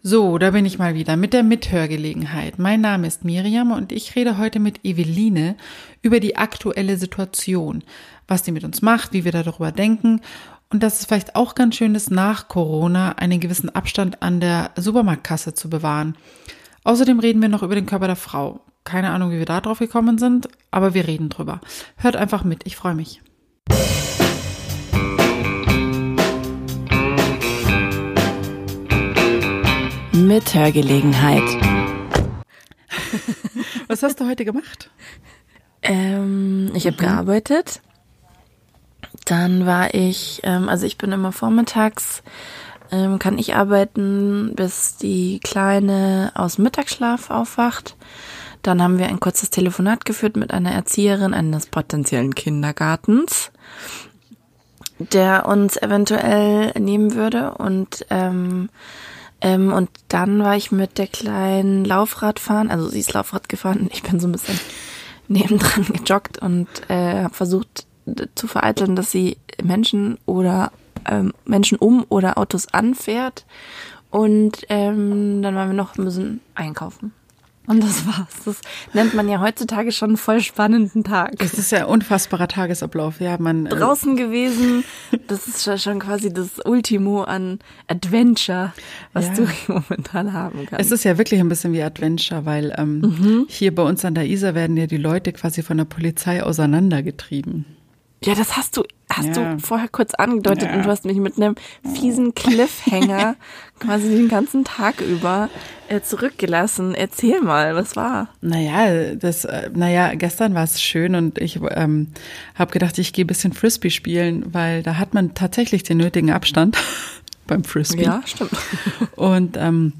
So, da bin ich mal wieder mit der Mithörgelegenheit. Mein Name ist Miriam und ich rede heute mit Eveline über die aktuelle Situation, was die mit uns macht, wie wir darüber denken und dass es vielleicht auch ganz schön ist, nach Corona einen gewissen Abstand an der Supermarktkasse zu bewahren. Außerdem reden wir noch über den Körper der Frau. Keine Ahnung, wie wir da drauf gekommen sind, aber wir reden drüber. Hört einfach mit, ich freue mich. Mithörgelegenheit. Was hast du heute gemacht? Ähm, ich habe mhm. gearbeitet. Dann war ich, ähm, also ich bin immer vormittags, ähm, kann ich arbeiten, bis die Kleine aus Mittagsschlaf aufwacht. Dann haben wir ein kurzes Telefonat geführt mit einer Erzieherin eines potenziellen Kindergartens, der uns eventuell nehmen würde und ähm, ähm, und dann war ich mit der kleinen Laufrad fahren, also sie ist Laufrad gefahren, ich bin so ein bisschen nebendran gejoggt und äh, habe versucht zu vereiteln, dass sie Menschen oder ähm, Menschen um oder Autos anfährt. Und ähm, dann waren wir noch ein bisschen einkaufen. Und das war's. Das nennt man ja heutzutage schon einen voll spannenden Tag. Das ist ja ein unfassbarer Tagesablauf. Ja, man äh draußen gewesen. Das ist schon quasi das Ultimo an Adventure, was ja. du momentan haben kannst. Es ist ja wirklich ein bisschen wie Adventure, weil ähm, mhm. hier bei uns an der Isar werden ja die Leute quasi von der Polizei auseinandergetrieben. Ja, das hast du, hast ja. du vorher kurz angedeutet ja. und du hast mich mit einem fiesen Cliffhanger quasi den ganzen Tag über äh, zurückgelassen. Erzähl mal, was war? Naja, das, äh, naja, gestern war es schön und ich ähm, habe gedacht, ich gehe bisschen Frisbee spielen, weil da hat man tatsächlich den nötigen Abstand beim Frisbee. Ja, stimmt. Und ähm,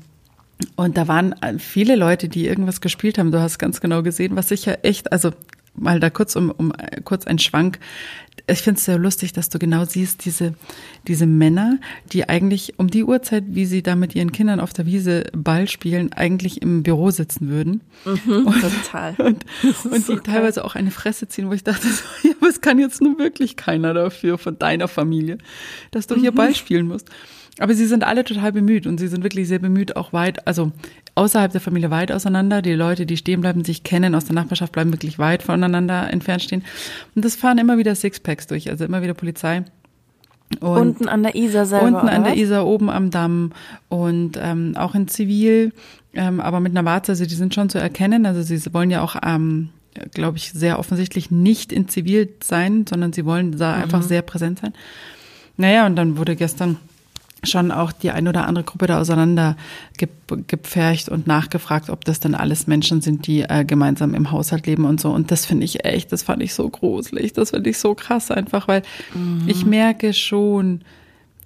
und da waren viele Leute, die irgendwas gespielt haben. Du hast ganz genau gesehen, was ich ja echt, also mal da kurz um, um kurz ein Schwank. Ich finde es sehr lustig, dass du genau siehst, diese, diese Männer, die eigentlich um die Uhrzeit, wie sie da mit ihren Kindern auf der Wiese Ball spielen, eigentlich im Büro sitzen würden. Mhm, und, total. Und, und so die teilweise auch eine Fresse ziehen, wo ich dachte, so, ja, aber es kann jetzt nun wirklich keiner dafür von deiner Familie, dass du hier mhm. Ball spielen musst. Aber sie sind alle total bemüht und sie sind wirklich sehr bemüht, auch weit, also außerhalb der Familie weit auseinander. Die Leute, die stehen bleiben, sich kennen aus der Nachbarschaft, bleiben wirklich weit voneinander entfernt stehen. Und das fahren immer wieder Sixpacks durch, also immer wieder Polizei. Und unten an der Isar selber. Unten an der Isar, oben am Damm und ähm, auch in Zivil, ähm, aber mit einer Warze, also die sind schon zu erkennen. Also sie wollen ja auch, ähm, glaube ich, sehr offensichtlich nicht in Zivil sein, sondern sie wollen da mhm. einfach sehr präsent sein. Naja, und dann wurde gestern schon auch die ein oder andere Gruppe da auseinander gepfercht und nachgefragt, ob das denn alles Menschen sind, die äh, gemeinsam im Haushalt leben und so. Und das finde ich echt, das fand ich so gruselig, das finde ich so krass einfach, weil mhm. ich merke schon,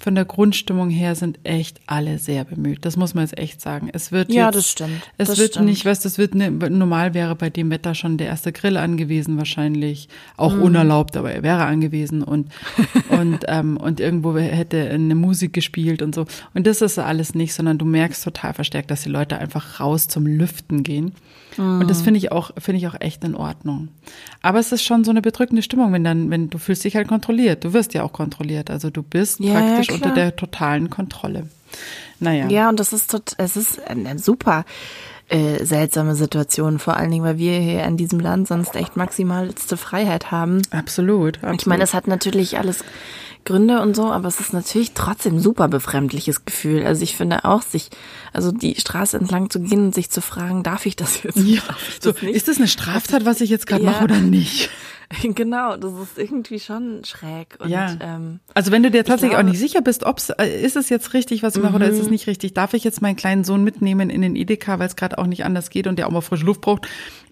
von der Grundstimmung her sind echt alle sehr bemüht. Das muss man jetzt echt sagen. Es wird ja, jetzt, das stimmt. Es das wird stimmt. nicht, weißt, es wird ne, normal wäre bei dem Wetter schon der erste Grill angewiesen wahrscheinlich, auch mm. unerlaubt, aber er wäre angewiesen und und ähm, und irgendwo hätte eine Musik gespielt und so. Und das ist alles nicht, sondern du merkst total verstärkt, dass die Leute einfach raus zum Lüften gehen. Und das finde ich auch, finde ich auch echt in Ordnung. Aber es ist schon so eine bedrückende Stimmung, wenn dann, wenn du fühlst dich halt kontrolliert. Du wirst ja auch kontrolliert. Also du bist ja, praktisch ja, unter der totalen Kontrolle. Naja. Ja, und das ist tot, es ist eine super äh, seltsame Situation, vor allen Dingen, weil wir hier in diesem Land sonst echt maximalste Freiheit haben. Absolut, absolut. Ich meine, es hat natürlich alles Gründe und so, aber es ist natürlich trotzdem super befremdliches Gefühl. Also ich finde auch, sich, also die Straße entlang zu gehen und sich zu fragen, darf ich das jetzt? Ja, das so, ist das eine Straftat, was ich jetzt gerade ja. mache oder nicht? Genau, das ist irgendwie schon schräg. Und, ja. Ähm, also wenn du dir tatsächlich glaube, auch nicht sicher bist, ob äh, ist es jetzt richtig, was ich mache, oder ist es mhm. nicht richtig? Darf ich jetzt meinen kleinen Sohn mitnehmen in den Edeka, weil es gerade auch nicht anders geht und der auch mal frische Luft braucht?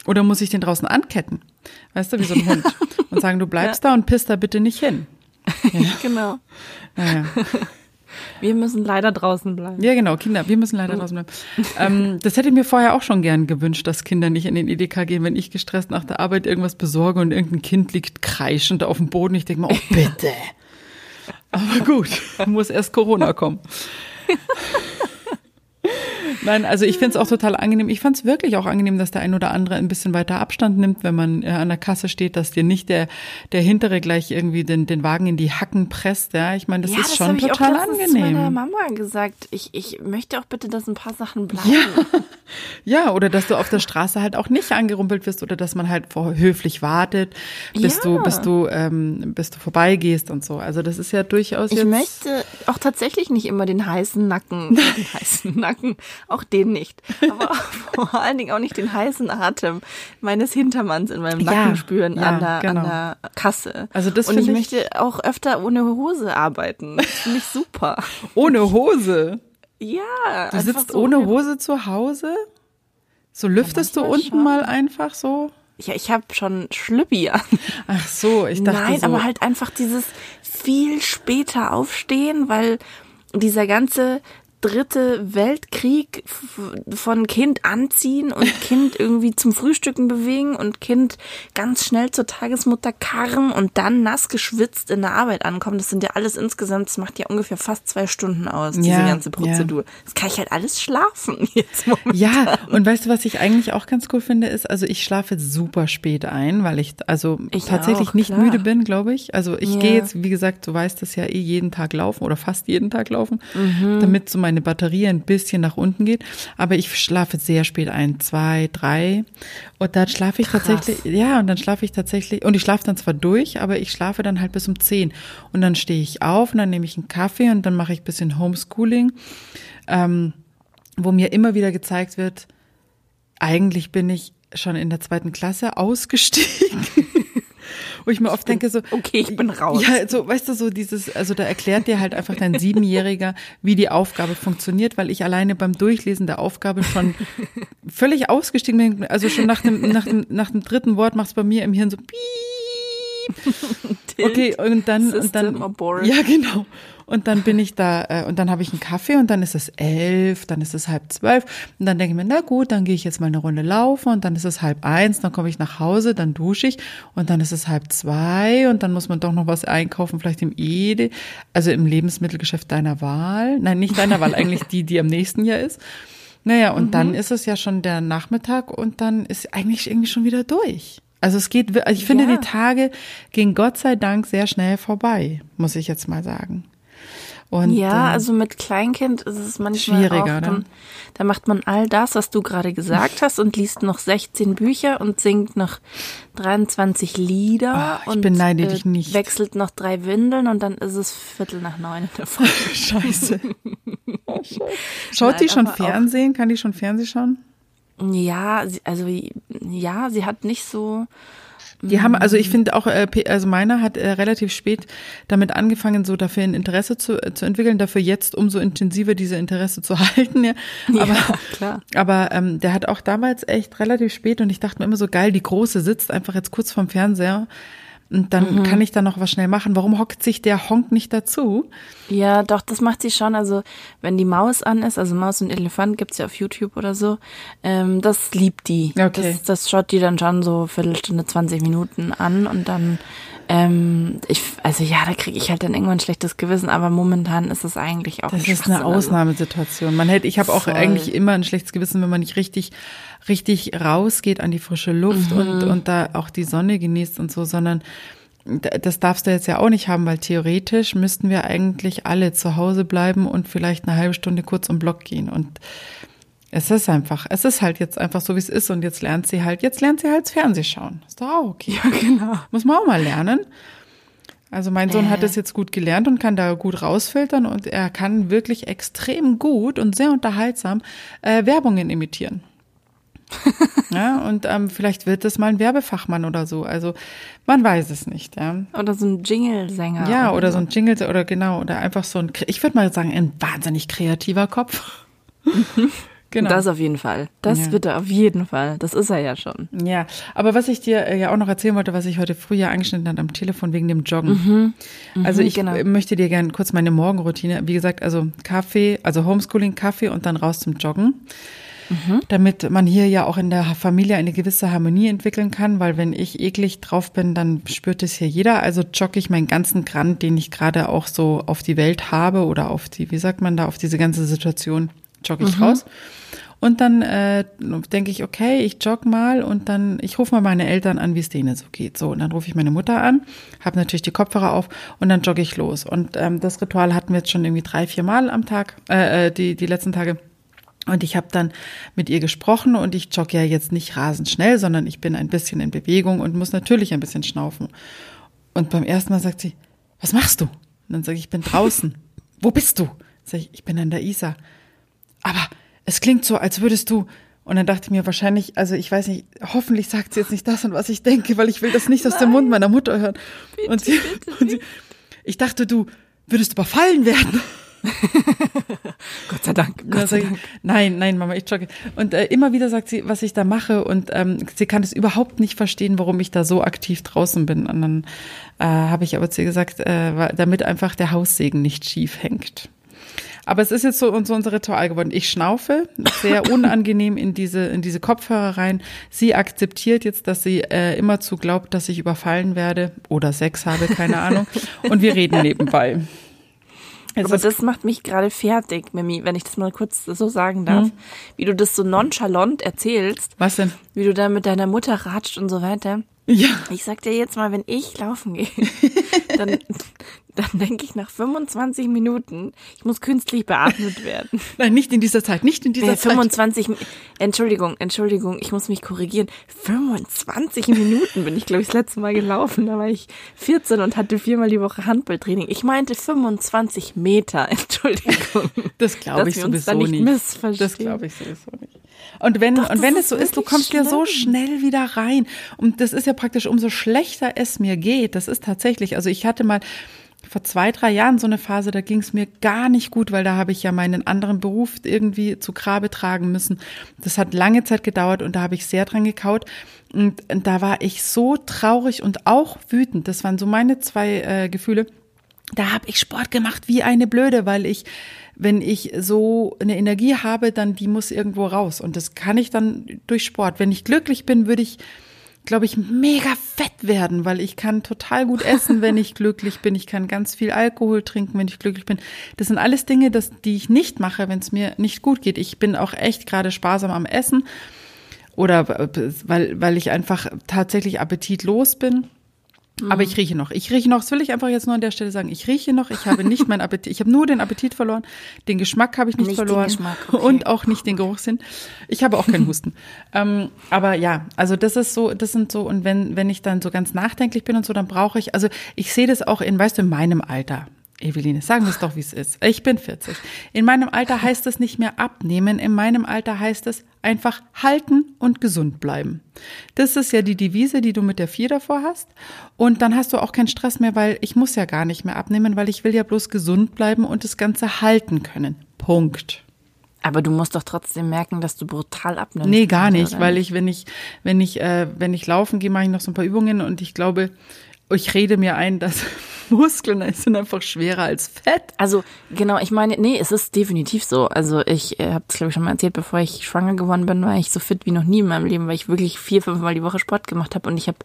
Oder muss ich den draußen anketten? Weißt du, wie so ein Hund. Und sagen, du bleibst ja. da und pisst da bitte nicht hin. Ja. genau. Naja. Wir müssen leider draußen bleiben. Ja, genau, Kinder, wir müssen leider draußen bleiben. ähm, das hätte ich mir vorher auch schon gern gewünscht, dass Kinder nicht in den Edeka gehen, wenn ich gestresst nach der Arbeit irgendwas besorge und irgendein Kind liegt kreischend auf dem Boden. Ich denke mir, oh bitte. Aber gut, muss erst Corona kommen. Nein, also ich finde es auch total angenehm. Ich fand es wirklich auch angenehm, dass der ein oder andere ein bisschen weiter Abstand nimmt, wenn man äh, an der Kasse steht, dass dir nicht der, der hintere gleich irgendwie den, den Wagen in die Hacken presst. Ja, ich meine, das ja, ist das schon ich total auch angenehm. zu meiner Mama gesagt. Ich, ich möchte auch bitte, dass ein paar Sachen bleiben. Ja. ja, oder dass du auf der Straße halt auch nicht angerumpelt wirst oder dass man halt höflich wartet, bis Ja. du, bis du, ähm, bis du vorbeigehst und so. Also das ist ja durchaus Ich möchte auch tatsächlich nicht immer den heißen Nacken, den heißen Nacken, auch den nicht, aber vor allen Dingen auch nicht den heißen Atem meines Hintermanns in meinem Ja, Nacken spüren ja, an, der, genau. an der Kasse. Also das Und ich ich- möchte auch öfter ohne Hose arbeiten. Das finde ich super. ohne Hose. Ja. Du sitzt so ohne Hose zu Hause? So lüftest du manchmal unten schon. mal einfach so? Ja, ich habe schon Schlüppi an. Ach so, ich dachte Nein, so. aber halt einfach dieses viel später aufstehen, weil dieser ganze dritte Weltkrieg von Kind anziehen und Kind irgendwie zum Frühstücken bewegen und Kind ganz schnell zur Tagesmutter karren und dann nass geschwitzt in der Arbeit ankommen. Das sind ja alles insgesamt, das macht ja ungefähr fast zwei Stunden aus, diese Ja, ganze Prozedur. Das kann ich halt alles schlafen jetzt momentan. Ja, und weißt du, was ich eigentlich auch ganz cool finde, ist, also ich schlafe super spät ein, weil ich also Ich tatsächlich auch, nicht müde bin, glaube ich. Also ich Ja. gehe jetzt, wie gesagt, du weißt das ja eh jeden Tag laufen oder fast jeden Tag laufen, Mhm. damit so meine Batterie ein bisschen nach unten geht. Aber ich schlafe sehr spät ein, zwei, drei. Und dann schlafe ich tatsächlich, ja, und dann schlafe ich tatsächlich, und ich schlafe dann zwar durch, aber ich schlafe dann halt bis um zehn. Und dann stehe ich auf und dann nehme ich einen Kaffee und dann mache ich ein bisschen Homeschooling. Ähm, wo mir immer wieder gezeigt wird, eigentlich bin ich schon in der zweiten Klasse ausgestiegen. Wo ich mir oft denke so, okay, ich bin raus. Ja, so, weißt du, so dieses, also da erklärt dir halt einfach dein Siebenjähriger, wie die Aufgabe funktioniert, weil ich alleine beim Durchlesen der Aufgabe schon völlig ausgestiegen bin. Also schon nach dem, nach dem, nach dem dritten Wort macht es bei mir im Hirn so piep. Okay, und dann, und dann, ja, genau. Und dann bin ich da, äh, und dann habe ich einen Kaffee und dann ist es elf, dann ist es halb zwölf. Und dann denke ich mir, na gut, dann gehe ich jetzt mal eine Runde laufen und dann ist es halb eins, dann komme ich nach Hause, dann dusche ich und dann ist es halb zwei und dann muss man doch noch was einkaufen, vielleicht im Ede, also im Lebensmittelgeschäft deiner Wahl. Nein, nicht deiner Wahl, eigentlich die, die am nächsten Jahr ist. Naja, und dann ist es ja schon der Nachmittag und dann ist eigentlich irgendwie schon wieder durch. Also es geht, also ich finde, Ja. die Tage gehen Gott sei Dank sehr schnell vorbei, muss ich jetzt mal sagen. Und, Ja, ähm, also mit Kleinkind ist es manchmal Schwieriger, auch, dann, da macht man all das, was du gerade gesagt hast und liest noch 16 Bücher und singt noch 23 Lieder ich und beneide dich nicht. wechselt noch drei Windeln und dann ist es Viertel nach neun in der. Scheiße. Schaut die Nein, schon aber auch- Fernsehen? Kann die schon Fernsehen schauen? Ja, sie, also ja, sie hat nicht so Die haben, also ich finde auch, äh, also meiner hat äh, relativ spät damit angefangen, so dafür ein Interesse zu, äh, zu entwickeln, dafür jetzt umso intensiver diese Interesse zu halten. Ja. Aber, Ja, klar. aber ähm, der hat auch damals echt relativ spät und ich dachte mir immer so geil, die Große sitzt einfach jetzt kurz vorm Fernseher und dann Mhm. kann ich da noch was schnell machen. Warum hockt sich der Honk nicht dazu? Ja, doch, das macht sie schon. Also, wenn die Maus an ist, also Maus und Elefant gibt's ja auf YouTube oder so, ähm, das liebt die. Okay. Das, das schaut die dann schon so Viertelstunde, 20 Minuten an und dann, ähm, ich, also ja, da kriege ich halt dann irgendwann ein schlechtes Gewissen, aber momentan ist es eigentlich auch Das ein ist eine. Also, Ausnahmesituation. Man hätte, ich habe auch eigentlich immer ein schlechtes Gewissen, wenn man nicht richtig, richtig rausgeht an die frische Luft und, Mhm. und da auch die Sonne genießt und so, sondern das darfst du jetzt ja auch nicht haben, weil theoretisch müssten wir eigentlich alle zu Hause bleiben und vielleicht eine halbe Stunde kurz um Block gehen. Und es ist einfach, es ist halt jetzt einfach so, wie es ist. Und jetzt lernt sie halt, jetzt lernt sie halt Fernsehschauen. Ist doch auch okay. Ja, genau. Muss man auch mal lernen. Also mein Sohn hat Äh. es jetzt gut gelernt und kann da gut rausfiltern und er kann wirklich extrem gut und sehr unterhaltsam äh, Werbungen imitieren. ja, und ähm, vielleicht wird es mal ein Werbefachmann oder so. Also man weiß es nicht. Ja, Oder so ein Jingle-Sänger. ja oder so ein Jingle oder genau oder einfach so ein, ich würde mal sagen, ein wahnsinnig kreativer Kopf. genau. Das auf jeden Fall. Das Ja. wird er auf jeden Fall. Das ist er ja schon. Ja, aber was ich dir äh, ja auch noch erzählen wollte, was ich heute früh ja angeschnitten habe am Telefon wegen dem Joggen. also ich genau. möchte dir gerne kurz meine Morgenroutine, wie gesagt, also Kaffee, also Homeschooling, Kaffee und dann raus zum Joggen. Damit man hier ja auch in der Familie eine gewisse Harmonie entwickeln kann, weil wenn ich eklig drauf bin, dann spürt es hier jeder. Also jogge ich meinen ganzen Grand, den ich gerade auch so auf die Welt habe oder auf die, wie sagt man da, auf diese ganze Situation jogge ich mhm. raus. Und dann äh, denke ich, okay, ich jogge mal und dann, ich rufe mal meine Eltern an, wie es denen so geht. So, und dann rufe ich meine Mutter an, habe natürlich die Kopfhörer auf und dann jogge ich los. Und ähm, das Ritual hatten wir jetzt schon irgendwie drei, vier Mal am Tag, äh, äh die, die letzten Tage. Und ich habe dann mit ihr gesprochen und ich jogge ja jetzt nicht rasend schnell, sondern ich bin ein bisschen in Bewegung und muss natürlich ein bisschen schnaufen. Und beim ersten Mal sagt sie, was machst du? Und dann sage ich, ich bin draußen. Wo bist du? Sag ich, ich bin an der Isar. Aber es klingt so, als würdest du. Und dann dachte ich mir wahrscheinlich, also ich weiß nicht, hoffentlich sagt sie jetzt nicht das, an was ich denke, weil ich will das nicht aus dem Mund meiner Mutter hören. Bitte, und, sie, und sie, ich dachte, du würdest überfallen werden. Gott sei Dank. Gott sei Dank. nein, nein, Mama, ich jogge. Und äh, immer wieder sagt sie, was ich da mache und ähm, sie kann es überhaupt nicht verstehen, warum ich da so aktiv draußen bin. Und dann äh, habe ich aber zu ihr gesagt, äh, damit einfach der Haussegen nicht schief hängt. Aber es ist jetzt so, so unser Ritual geworden. Ich schnaufe sehr unangenehm in diese, in diese Kopfhörer rein. Sie akzeptiert jetzt, dass sie äh, immer zu glaubt, dass ich überfallen werde oder Sex habe, keine Ahnung. Und wir reden nebenbei. Es Aber das macht mich gerade fertig, Mimi, wenn ich das mal kurz so sagen darf. Hm. Wie du das so nonchalant erzählst. Was denn? Wie du da mit deiner Mutter ratscht und so weiter. Ja. Ich sag dir jetzt mal, wenn ich laufen gehe, dann, dann denke ich nach 25 Minuten, ich muss künstlich beatmet werden. Nein, nicht in dieser Zeit, nicht in dieser äh, 25, Zeit. Entschuldigung, Entschuldigung, ich muss mich korrigieren. 25 Minuten bin ich, glaube ich, das letzte Mal gelaufen. Da war ich 14 und hatte viermal die Woche Handballtraining. Ich meinte 25 Meter, Entschuldigung. Das glaube ich sowieso nicht. nicht. Das glaube ich sowieso nicht. Und wenn, Doch, und wenn es so ist, du kommst schlimm. ja so schnell wieder rein. Und das ist ja praktisch, umso schlechter es mir geht. Das ist tatsächlich, also ich hatte mal vor zwei, drei Jahren so eine Phase, da ging es mir gar nicht gut, weil da habe ich ja meinen anderen Beruf irgendwie zu Grabe tragen müssen. Das hat lange Zeit gedauert und da habe ich sehr dran gekaut. Und, da war ich so traurig und auch wütend. Das waren so meine zwei äh, Gefühle. Da habe ich Sport gemacht wie eine Blöde, weil ich wenn ich so eine Energie habe, dann die muss irgendwo raus. Und das kann ich dann durch Sport. Wenn ich glücklich bin, würde ich, glaube ich, mega fett werden, weil ich kann total gut essen, wenn ich glücklich bin. Ich kann ganz viel Alkohol trinken, wenn ich glücklich bin. Das sind alles Dinge, das, die ich nicht mache, wenn es mir nicht gut geht. Ich bin auch echt gerade sparsam am Essen oder weil, weil ich einfach tatsächlich appetitlos bin. Aber ich rieche noch. Ich rieche noch, das will ich einfach jetzt nur an der Stelle sagen. Ich rieche noch, ich habe nicht meinen Appetit, ich habe nur den Appetit verloren, den Geschmack habe ich nicht, nicht verloren okay. und auch nicht den Geruchssinn. Ich habe auch keinen Husten. ähm, aber ja, also das ist so, das sind so, und wenn, wenn ich dann so ganz nachdenklich bin und so, dann brauche ich, also ich sehe das auch in, weißt du, in meinem Alter. Eveline, sagen wir es doch, wie es ist. Ich bin 40. In meinem Alter heißt es nicht mehr abnehmen, in meinem Alter heißt es einfach halten und gesund bleiben. Das ist ja die Devise, die du mit der vier davor hast. Und dann hast du auch keinen Stress mehr, weil ich muss ja gar nicht mehr abnehmen, weil ich will ja bloß gesund bleiben und das Ganze halten können. Punkt. Aber du musst doch trotzdem merken, dass du brutal abnimmst. Nee, gar nicht, oder? weil ich, wenn ich, wenn ich, äh, wenn ich laufen gehe, mache ich noch so ein paar Übungen und ich glaube, ich rede mir ein, dass Muskeln sind einfach schwerer als Fett. Also genau, ich meine, nee, es ist definitiv so. Also ich äh, habe es glaube ich schon mal erzählt, bevor ich schwanger geworden bin, war ich so fit wie noch nie in meinem Leben, weil ich wirklich vier, fünf Mal die Woche Sport gemacht habe und ich habe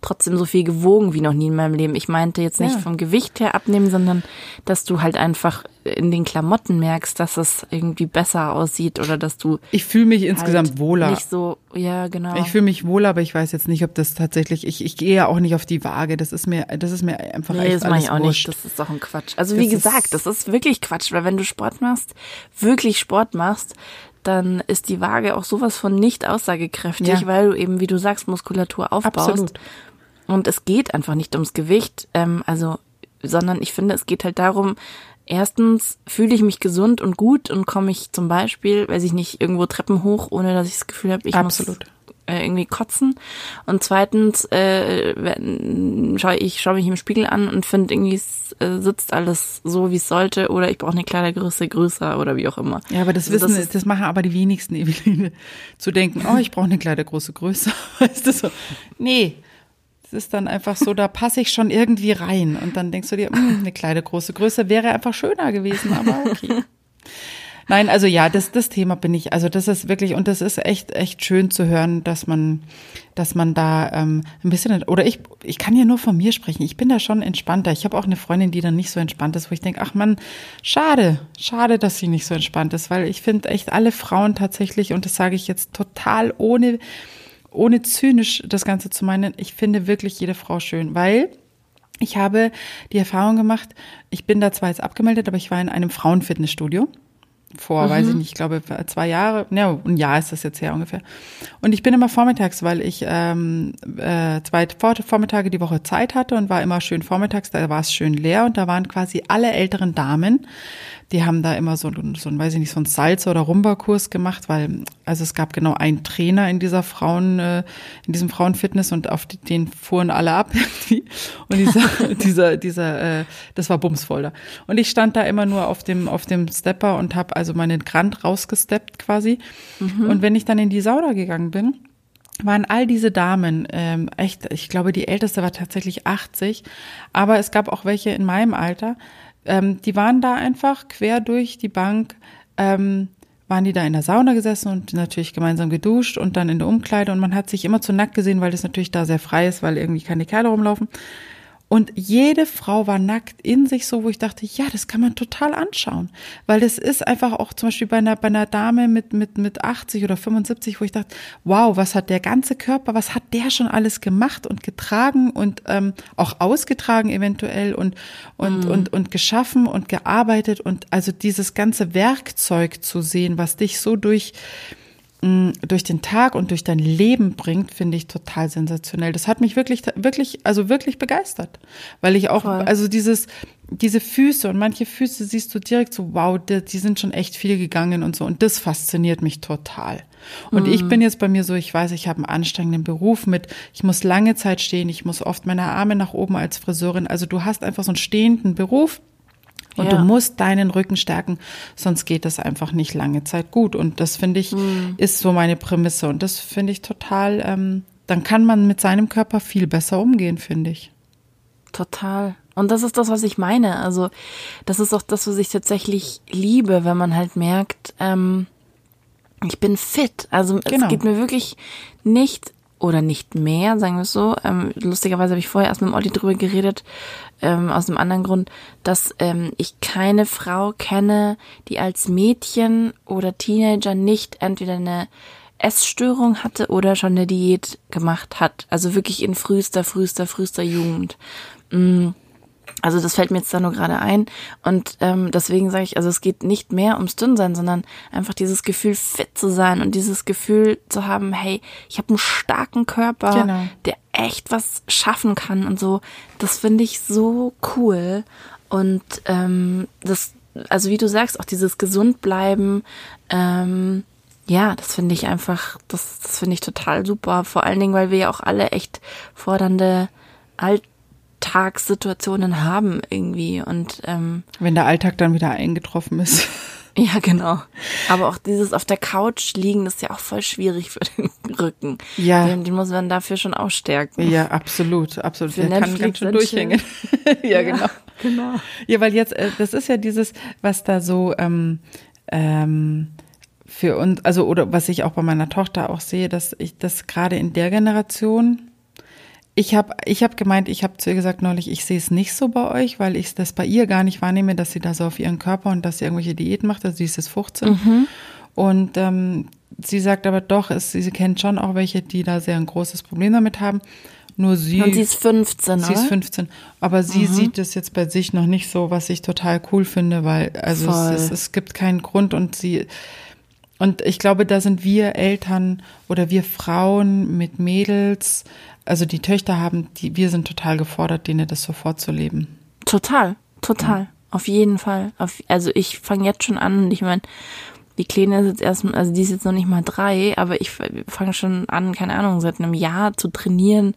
trotzdem so viel gewogen wie noch nie in meinem Leben. Ich meinte jetzt nicht ja. vom Gewicht her abnehmen, sondern dass du halt einfach in den Klamotten merkst, dass es irgendwie besser aussieht oder dass du. Ich fühle mich halt insgesamt wohler. Nicht so, ja, genau. Ich fühle mich wohler, aber ich weiß jetzt nicht, ob das tatsächlich, ich, ich gehe ja auch nicht auf die Waage. Das ist mir, das ist mir einfach nee, echt das alles ich auch wurscht. nicht. Das ist doch ein Quatsch. Also wie das gesagt, das ist wirklich Quatsch, weil wenn du Sport machst, wirklich Sport machst, dann ist die Waage auch sowas von nicht aussagekräftig, ja. weil du eben, wie du sagst, Muskulatur aufbaust. Absolut. Und es geht einfach nicht ums Gewicht, ähm, also, sondern ich finde, es geht halt darum, Erstens fühle ich mich gesund und gut und komme ich zum Beispiel, weiß ich nicht, irgendwo Treppen hoch, ohne dass ich das Gefühl habe, ich Absolut. muss äh, irgendwie kotzen. Und zweitens äh, schaue ich schaue mich im Spiegel an und finde irgendwie äh, sitzt alles so wie es sollte oder ich brauche eine Kleidergröße größer oder wie auch immer. Ja, aber das also wissen, das, das, machen aber die wenigsten, Eveline, zu denken, oh, ich brauche eine Kleidergröße größer. Weißt du so? Nee, ist dann einfach so, da passe ich schon irgendwie rein. Und dann denkst du dir, hm, eine kleine große Größe wäre einfach schöner gewesen, aber okay. Nein, also ja, das, das Thema bin ich, also das ist wirklich, und das ist echt, echt schön zu hören, dass man, dass man da ähm, ein bisschen, oder ich, ich kann ja nur von mir sprechen, ich bin da schon entspannter. Ich habe auch eine Freundin, die dann nicht so entspannt ist, wo ich denke, ach man, schade, schade, dass sie nicht so entspannt ist, weil ich finde echt alle Frauen tatsächlich, und das sage ich jetzt total ohne, ohne zynisch das Ganze zu meinen, ich finde wirklich jede Frau schön, weil ich habe die Erfahrung gemacht, ich bin da zwar jetzt abgemeldet, aber ich war in einem Frauenfitnessstudio vor, mhm. weiß ich nicht, ich glaube zwei Jahre, ja, ein Jahr ist das jetzt her ungefähr. Und ich bin immer vormittags, weil ich ähm, äh, zwei Vormittage die Woche Zeit hatte und war immer schön vormittags, da war es schön leer und da waren quasi alle älteren Damen, die haben da immer so, so ein, weiß ich nicht, so ein Salz- oder Rumba-Kurs gemacht, weil, also es gab genau einen Trainer in dieser Frauen, äh, in diesem Frauenfitness und auf den fuhren alle ab irgendwie. Und dieser, dieser, dieser, äh, das war bumsvoll da. Und ich stand da immer nur auf dem, auf dem Stepper und habe also meinen Grand rausgesteppt quasi. Mhm. Und wenn ich dann in die Sauna gegangen bin, waren all diese Damen ähm, echt, ich glaube, die älteste war tatsächlich 80, aber es gab auch welche in meinem Alter, ähm, die waren da einfach quer durch die Bank, ähm, waren die da in der Sauna gesessen und natürlich gemeinsam geduscht und dann in der Umkleide und man hat sich immer zu nackt gesehen, weil das natürlich da sehr frei ist, weil irgendwie keine Kerle rumlaufen. Und jede Frau war nackt in sich so, wo ich dachte, ja, das kann man total anschauen. Weil das ist einfach auch zum Beispiel bei einer, bei einer Dame mit, mit, mit 80 oder 75, wo ich dachte, wow, was hat der ganze Körper, was hat der schon alles gemacht und getragen und ähm, auch ausgetragen eventuell und, und, mhm. und, und geschaffen und gearbeitet und also dieses ganze Werkzeug zu sehen, was dich so durch, durch den Tag und durch dein Leben bringt, finde ich total sensationell. Das hat mich wirklich, wirklich, also wirklich begeistert, weil ich auch, Voll. also dieses, diese Füße und manche Füße siehst du direkt so, wow, die, die sind schon echt viel gegangen und so und das fasziniert mich total. Und mhm. ich bin jetzt bei mir so, ich weiß, ich habe einen anstrengenden Beruf mit, ich muss lange Zeit stehen, ich muss oft meine Arme nach oben als Friseurin. Also du hast einfach so einen stehenden Beruf und ja. du musst deinen Rücken stärken, sonst geht das einfach nicht lange Zeit gut. Und das finde ich, mhm. ist so meine Prämisse. Und das finde ich total, ähm, dann kann man mit seinem Körper viel besser umgehen, finde ich. Total. Und das ist das, was ich meine. Also, das ist auch das, was ich tatsächlich liebe, wenn man halt merkt, ähm, ich bin fit. Also, genau. es geht mir wirklich nicht oder nicht mehr, sagen wir es so. Ähm, lustigerweise habe ich vorher erst mit dem Olli drüber geredet, ähm, aus einem anderen Grund, dass ähm, ich keine Frau kenne, die als Mädchen oder Teenager nicht entweder eine Essstörung hatte oder schon eine Diät gemacht hat. Also wirklich in frühester, frühester, frühester Jugend. Mm. Also das fällt mir jetzt da nur gerade ein. Und ähm, deswegen sage ich, also es geht nicht mehr ums Dünnsein, sondern einfach dieses Gefühl, fit zu sein und dieses Gefühl zu haben, hey, ich habe einen starken Körper, genau. der echt was schaffen kann und so. Das finde ich so cool. Und ähm, das, also wie du sagst, auch dieses Gesundbleiben, ähm, ja, das finde ich einfach, das, das finde ich total super. Vor allen Dingen, weil wir ja auch alle echt fordernde Alt Alltagssituationen haben irgendwie und ähm, wenn der Alltag dann wieder eingetroffen ist. Ja, genau. Aber auch dieses auf der Couch liegen, das ist ja auch voll schwierig für den Rücken. Ja. Den, den muss man dafür schon ausstärken. Ja, absolut, absolut. Der kann ganz schön durchhängen. ja, ja, genau. Genau. Ja, weil jetzt, äh, das ist ja dieses, was da so ähm, ähm, für uns, also oder was ich auch bei meiner Tochter auch sehe, dass ich das gerade in der Generation ich habe ich hab gemeint, ich habe zu ihr gesagt neulich, ich sehe es nicht so bei euch, weil ich das bei ihr gar nicht wahrnehme, dass sie da so auf ihren Körper und dass sie irgendwelche Diäten macht. Also sie ist jetzt 15. Mhm. Und ähm, sie sagt aber doch, es, sie kennt schon auch welche, die da sehr ein großes Problem damit haben. Nur sie. Und sie ist 15, Sie ist 15. Aber sie mhm. sieht es jetzt bei sich noch nicht so, was ich total cool finde, weil, also es, es, es gibt keinen Grund und sie, und ich glaube, da sind wir Eltern oder wir Frauen mit Mädels, also die Töchter haben, die, wir sind total gefordert, denen das so vorzuleben. Total, total. Ja. Auf jeden Fall. Auf, also ich fange jetzt schon an und ich meine, die Kleine ist jetzt erst, also die ist jetzt noch nicht mal drei, aber ich fange schon an, keine Ahnung, seit einem Jahr zu trainieren,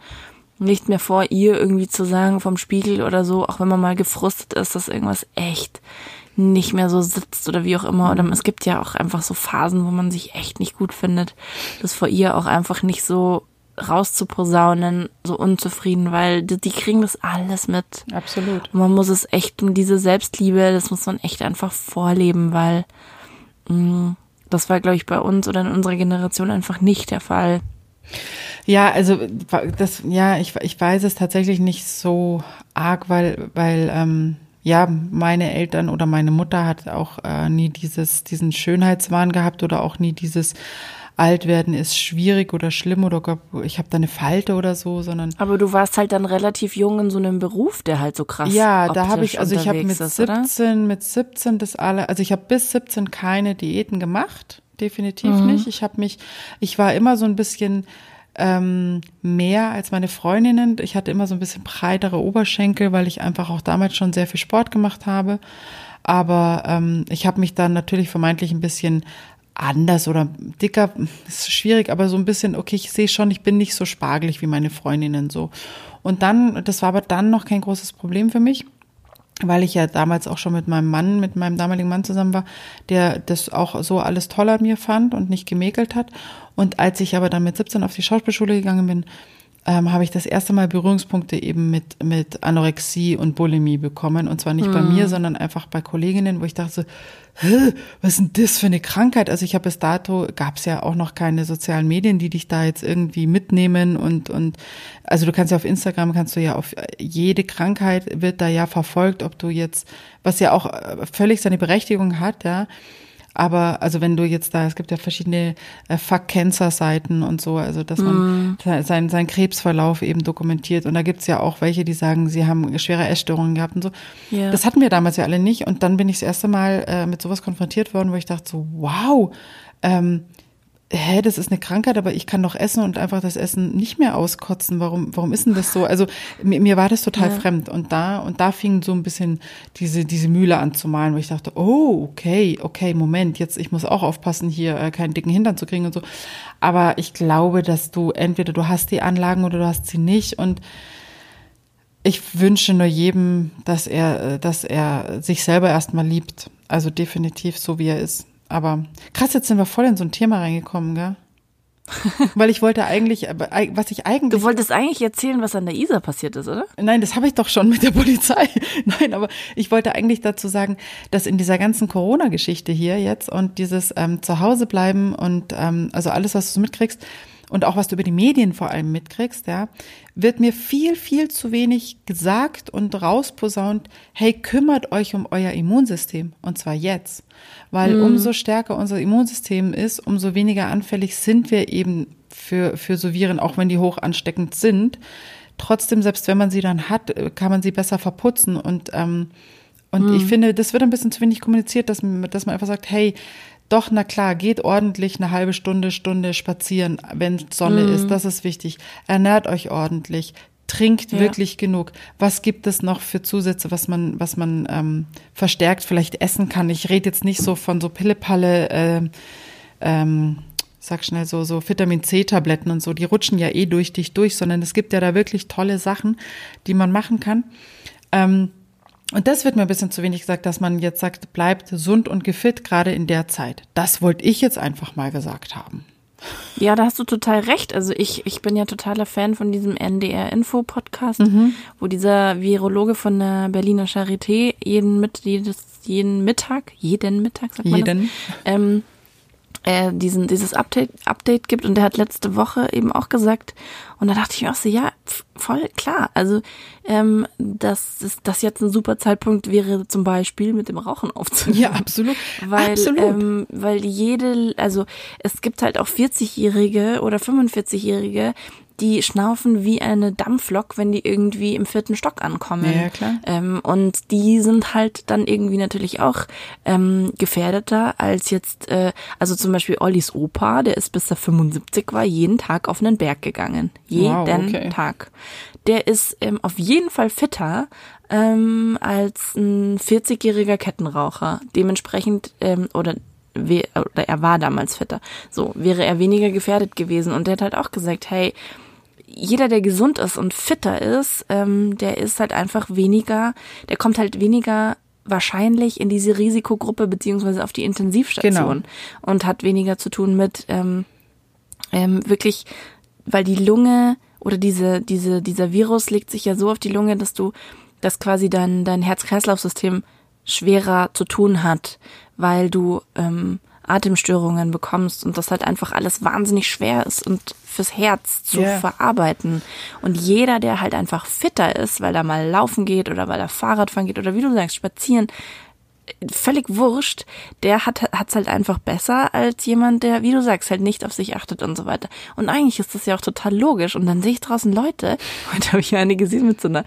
nicht mehr vor ihr irgendwie zu sagen vom Spiegel oder so, auch wenn man mal gefrustet ist, dass irgendwas echt nicht mehr so sitzt oder wie auch immer. Oder es gibt ja auch einfach so Phasen, wo man sich echt nicht gut findet, das vor ihr auch einfach nicht so rauszuposaunen, so unzufrieden, weil die, die, kriegen das alles mit. Absolut. Und man muss es echt, diese Selbstliebe, das muss man echt einfach vorleben, weil mm, das war, glaube ich, bei uns oder in unserer Generation einfach nicht der Fall. Ja, also das, ja, ich, ich weiß es tatsächlich nicht so arg, weil, weil ähm, ja, meine Eltern oder meine Mutter hat auch äh, nie dieses, diesen Schönheitswahn gehabt oder auch nie dieses alt werden ist schwierig oder schlimm oder ich habe da eine Falte oder so, sondern. Aber du warst halt dann relativ jung in so einem Beruf, der halt so krass Ja, da habe ich, also ich habe mit ist, 17, oder? mit 17 das alle, also ich habe bis 17 keine Diäten gemacht, definitiv mhm. nicht. Ich habe mich, ich war immer so ein bisschen ähm, mehr als meine Freundinnen. Ich hatte immer so ein bisschen breitere Oberschenkel, weil ich einfach auch damals schon sehr viel Sport gemacht habe. Aber ähm, ich habe mich dann natürlich vermeintlich ein bisschen anders oder dicker, ist schwierig, aber so ein bisschen, okay, ich sehe schon, ich bin nicht so spargelig wie meine Freundinnen so. Und dann, das war aber dann noch kein großes Problem für mich, weil ich ja damals auch schon mit meinem Mann, mit meinem damaligen Mann zusammen war, der das auch so alles toll an mir fand und nicht gemäkelt hat. Und als ich aber dann mit 17 auf die Schauspielschule gegangen bin, ähm, habe ich das erste Mal Berührungspunkte eben mit, mit Anorexie und Bulimie bekommen. Und zwar nicht mhm. bei mir, sondern einfach bei Kolleginnen, wo ich dachte, so, was ist denn das für eine Krankheit? Also ich habe bis dato, gab es ja auch noch keine sozialen Medien, die dich da jetzt irgendwie mitnehmen und, und also du kannst ja auf Instagram, kannst du ja auf jede Krankheit wird da ja verfolgt, ob du jetzt, was ja auch völlig seine Berechtigung hat, ja, aber also wenn du jetzt da, es gibt ja verschiedene äh, Fuck-Cancer-Seiten und so, also dass man mm. seinen sein Krebsverlauf eben dokumentiert. Und da gibt's ja auch welche, die sagen, sie haben schwere Essstörungen gehabt und so. Yeah. Das hatten wir damals ja alle nicht. Und dann bin ich das erste Mal äh, mit sowas konfrontiert worden, wo ich dachte so, wow, ähm, hä, das ist eine Krankheit, aber ich kann doch essen und einfach das Essen nicht mehr auskotzen. Warum, warum ist denn das so? Also mir, mir war das total ja. fremd und da und da fing so ein bisschen diese diese Mühle an zu malen, wo ich dachte, oh okay, okay, Moment, jetzt ich muss auch aufpassen, hier äh, keinen dicken Hintern zu kriegen und so. Aber ich glaube, dass du entweder du hast die Anlagen oder du hast sie nicht und ich wünsche nur jedem, dass er, äh, dass er sich selber erstmal liebt. Also definitiv so wie er ist. Aber krass, jetzt sind wir voll in so ein Thema reingekommen, gell? Weil ich wollte eigentlich, was ich eigentlich. Du wolltest eigentlich erzählen, was an der Isar passiert ist, oder? Nein, das habe ich doch schon mit der Polizei. Nein, aber ich wollte eigentlich dazu sagen, dass in dieser ganzen Corona-Geschichte hier jetzt und dieses ähm, Zuhause bleiben und ähm, also alles, was du mitkriegst, und auch was du über die Medien vor allem mitkriegst, ja, wird mir viel, viel zu wenig gesagt und rausposaunt, hey, kümmert euch um euer Immunsystem und zwar jetzt. Weil mhm. umso stärker unser Immunsystem ist, umso weniger anfällig sind wir eben für, für so Viren, auch wenn die hoch ansteckend sind. Trotzdem, selbst wenn man sie dann hat, kann man sie besser verputzen und ähm, und mhm. ich finde, das wird ein bisschen zu wenig kommuniziert, dass, dass man einfach sagt, hey, doch, na klar, geht ordentlich eine halbe Stunde, Stunde spazieren, wenn Sonne mm. ist. Das ist wichtig. Ernährt euch ordentlich. Trinkt ja. wirklich genug. Was gibt es noch für Zusätze, was man, was man ähm, verstärkt vielleicht essen kann? Ich rede jetzt nicht so von so Pillepalle, äh, ähm, sag schnell so, so Vitamin C-Tabletten und so, die rutschen ja eh durch dich durch, sondern es gibt ja da wirklich tolle Sachen, die man machen kann. Ähm, und das wird mir ein bisschen zu wenig gesagt, dass man jetzt sagt, bleibt gesund und gefit, gerade in der Zeit. Das wollte ich jetzt einfach mal gesagt haben. Ja, da hast du total recht. Also ich, ich bin ja totaler Fan von diesem NDR-Info-Podcast, mhm. wo dieser Virologe von der Berliner Charité jeden, mit, jedes, jeden Mittag, jeden Mittag, sagt man jeden. Das, ähm, äh, diesen, dieses Update, Update gibt. Und der hat letzte Woche eben auch gesagt, und da dachte ich mir auch so, ja, voll klar. Also, ähm, dass das, das jetzt ein super Zeitpunkt wäre, zum Beispiel mit dem Rauchen aufzunehmen. Ja, absolut. Weil, absolut. Ähm, weil jede, also es gibt halt auch 40-Jährige oder 45-Jährige, die schnaufen wie eine Dampflok, wenn die irgendwie im vierten Stock ankommen. Ja, klar. Ähm, und die sind halt dann irgendwie natürlich auch ähm, gefährdeter als jetzt, äh, also zum Beispiel Ollis Opa, der ist bis er 75 war, jeden Tag auf einen Berg gegangen. Jeden wow, okay. Tag. Der ist ähm, auf jeden Fall fitter ähm, als ein 40-jähriger Kettenraucher. Dementsprechend, ähm, oder oder er war damals fitter. So, wäre er weniger gefährdet gewesen. Und der hat halt auch gesagt, hey, jeder, der gesund ist und fitter ist, ähm, der ist halt einfach weniger, der kommt halt weniger wahrscheinlich in diese Risikogruppe beziehungsweise auf die Intensivstation genau. und hat weniger zu tun mit ähm, ähm, wirklich, weil die Lunge oder diese, diese, dieser Virus legt sich ja so auf die Lunge, dass du, dass quasi dein, dein Herz-Kreislauf-System schwerer zu tun hat, weil du ähm, Atemstörungen bekommst und das halt einfach alles wahnsinnig schwer ist und fürs Herz zu yeah. verarbeiten. Und jeder, der halt einfach fitter ist, weil er mal laufen geht oder weil er Fahrrad fahren geht oder wie du sagst, spazieren, völlig wurscht, der hat hat's halt einfach besser als jemand, der, wie du sagst, halt nicht auf sich achtet und so weiter. Und eigentlich ist das ja auch total logisch. Und dann sehe ich draußen Leute, heute habe ich eine gesehen mit so einer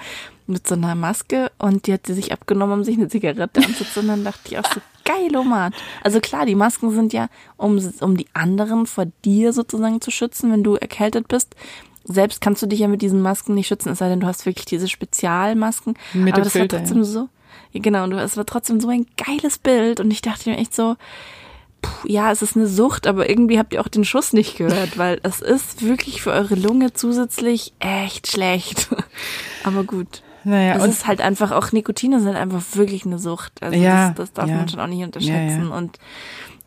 mit so einer Maske und die hat sie sich abgenommen, um sich eine Zigarette anzuzünden. Dann dachte ich auch so, geil, Oman. Also klar, die Masken sind ja, um, um die anderen vor dir sozusagen zu schützen, wenn du erkältet bist. Selbst kannst du dich ja mit diesen Masken nicht schützen, es sei denn, du hast wirklich diese Spezialmasken. Mit Aber das Filter, war trotzdem ja. so. Ja, genau, und es war trotzdem so ein geiles Bild und ich dachte mir echt so, puh, ja, es ist eine Sucht, aber irgendwie habt ihr auch den Schuss nicht gehört, weil es ist wirklich für eure Lunge zusätzlich echt schlecht. aber gut. Naja, es ist halt einfach auch Nikotin ist halt einfach wirklich eine Sucht. Also ja, das, das darf ja. man schon auch nicht unterschätzen. Ja, und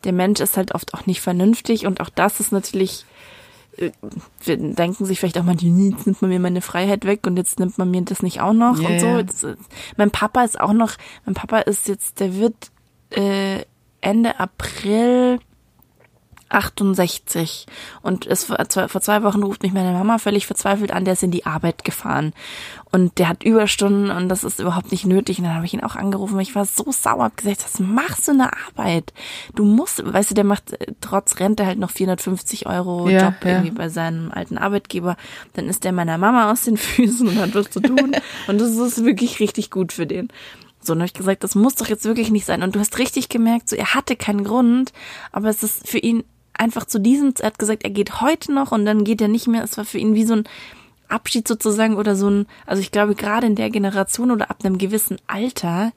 der Mensch ist halt oft auch nicht vernünftig und auch das ist natürlich äh, wir denken sich vielleicht auch mal, jetzt nimmt man mir meine Freiheit weg und jetzt nimmt man mir das nicht auch noch yeah. und so. Jetzt, äh, mein Papa ist auch noch, mein Papa ist jetzt, der wird äh, Ende April 68 und es vor zwei Wochen ruft mich meine Mama völlig verzweifelt an, der ist in die Arbeit gefahren und der hat Überstunden und das ist überhaupt nicht nötig und dann habe ich ihn auch angerufen, ich war so sauer, hab gesagt, was machst du in der Arbeit? Du musst, weißt du, der macht äh, trotz Rente halt noch 450 Euro ja, Job ja. irgendwie bei seinem alten Arbeitgeber, dann ist der meiner Mama aus den Füßen und hat was zu tun und das ist wirklich richtig gut für den. So, und habe ich gesagt, das muss doch jetzt wirklich nicht sein. Und du hast richtig gemerkt, so er hatte keinen Grund, aber es ist für ihn einfach zu diesem, er hat gesagt, er geht heute noch und dann geht er nicht mehr. Es war für ihn wie so ein Abschied sozusagen oder so ein, also ich glaube, gerade in der Generation oder ab einem gewissen Alter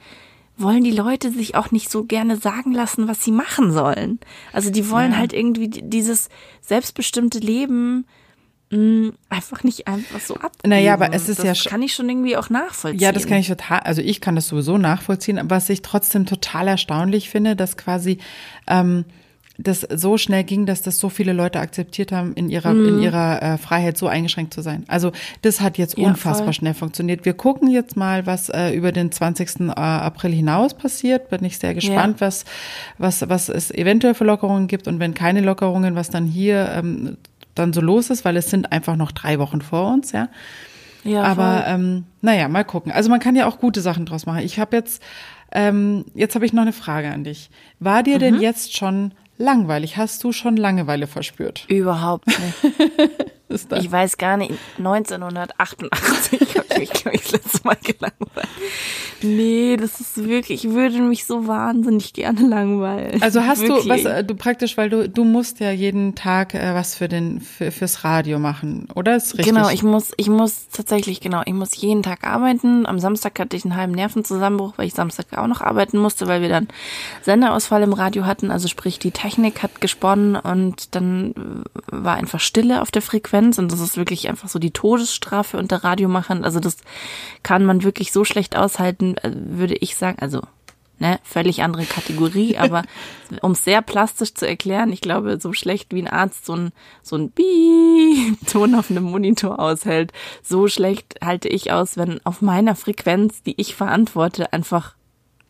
wollen die Leute sich auch nicht so gerne sagen lassen, was sie machen sollen. Also die wollen ja. halt irgendwie dieses selbstbestimmte Leben mh, mm, einfach nicht einfach so ab. Naja, aber es ist das ja Das kann ich schon irgendwie auch nachvollziehen. Ja, das kann ich total, also ich kann das sowieso nachvollziehen, was ich trotzdem total erstaunlich finde, dass quasi ähm, das so schnell ging, dass das so viele Leute akzeptiert haben, in ihrer, mm. in ihrer äh, Freiheit so eingeschränkt zu sein. Also das hat jetzt ja, unfassbar voll. schnell funktioniert. Wir gucken jetzt mal, was äh, über den 20. Äh, April hinaus passiert. Bin ich sehr gespannt, ja. was, was, was es eventuell für Lockerungen gibt und wenn keine Lockerungen, was dann hier ähm, dann so los ist, weil es sind einfach noch drei Wochen vor uns, ja. Ja, Aber ähm, naja, mal gucken. Also man kann ja auch gute Sachen draus machen. Ich habe jetzt, ähm, jetzt habe ich noch eine Frage an dich. War dir mhm. denn jetzt schon langweilig. Hast du schon Langeweile verspürt? Überhaupt nicht. ich weiß gar nicht, 1988 habe ich mich, glaube ich, das letzte Mal gelangweilt. Nee, das ist wirklich, ich würde mich so wahnsinnig gerne langweilen. Also hast wirklich. du, was, äh, du praktisch, weil du, du musst ja jeden Tag äh, was für den, für, fürs Radio machen, oder? Ist richtig? Genau, ich muss, ich muss tatsächlich, genau, ich muss jeden Tag arbeiten. Am Samstag hatte ich einen halben Nervenzusammenbruch, weil ich Samstag auch noch arbeiten musste, weil wir dann Senderausfall im Radio hatten. Also sprich, die Technik hat gesponnen und dann war einfach Stille auf der Frequenz und das ist wirklich einfach so die Todesstrafe unter Radiomachern. Also das kann man wirklich so schlecht aushalten, äh, würde ich sagen, also ne, völlig andere Kategorie, aber um es sehr plastisch zu erklären, ich glaube, so schlecht wie ein Arzt so ein, so ein Piep-Ton auf einem Monitor aushält, so schlecht halte ich aus, wenn auf meiner Frequenz, die ich verantworte, einfach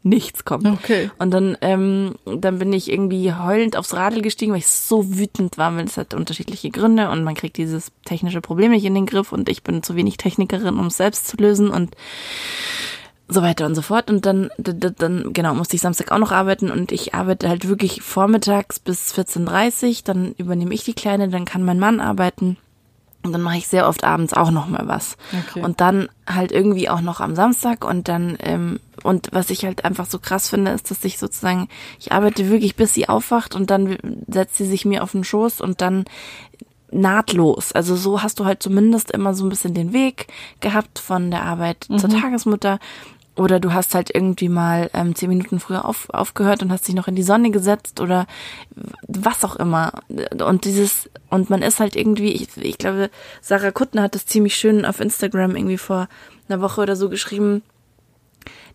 nichts kommt. Okay. Und dann, ähm, dann bin ich irgendwie heulend aufs Radl gestiegen, weil ich so wütend war, weil es hat unterschiedliche Gründe und man kriegt dieses technische Problem nicht in den Griff und ich bin zu wenig Technikerin, um es selbst zu lösen und so weiter und so fort. Und dann, dann, genau, musste ich Samstag auch noch arbeiten und ich arbeite halt wirklich vormittags bis 14.30 Uhr, dann übernehme ich die Kleine, dann kann mein Mann arbeiten. Und dann mache ich sehr oft abends auch noch mal was. Okay. Und dann halt irgendwie auch noch am Samstag und dann, ähm, und was ich halt einfach so krass finde, ist, dass ich sozusagen, ich arbeite wirklich, bis sie aufwacht und dann setzt sie sich mir auf den Schoß und dann nahtlos. Also so hast du halt zumindest immer so ein bisschen den Weg gehabt von der Arbeit mhm. zur Tagesmutter oder du hast halt irgendwie mal ähm, zehn Minuten früher auf, aufgehört und hast dich noch in die Sonne gesetzt oder was auch immer. Und dieses, und man ist halt irgendwie, ich, ich glaube, Sarah Kuttner hat das ziemlich schön auf Instagram irgendwie vor einer Woche oder so geschrieben,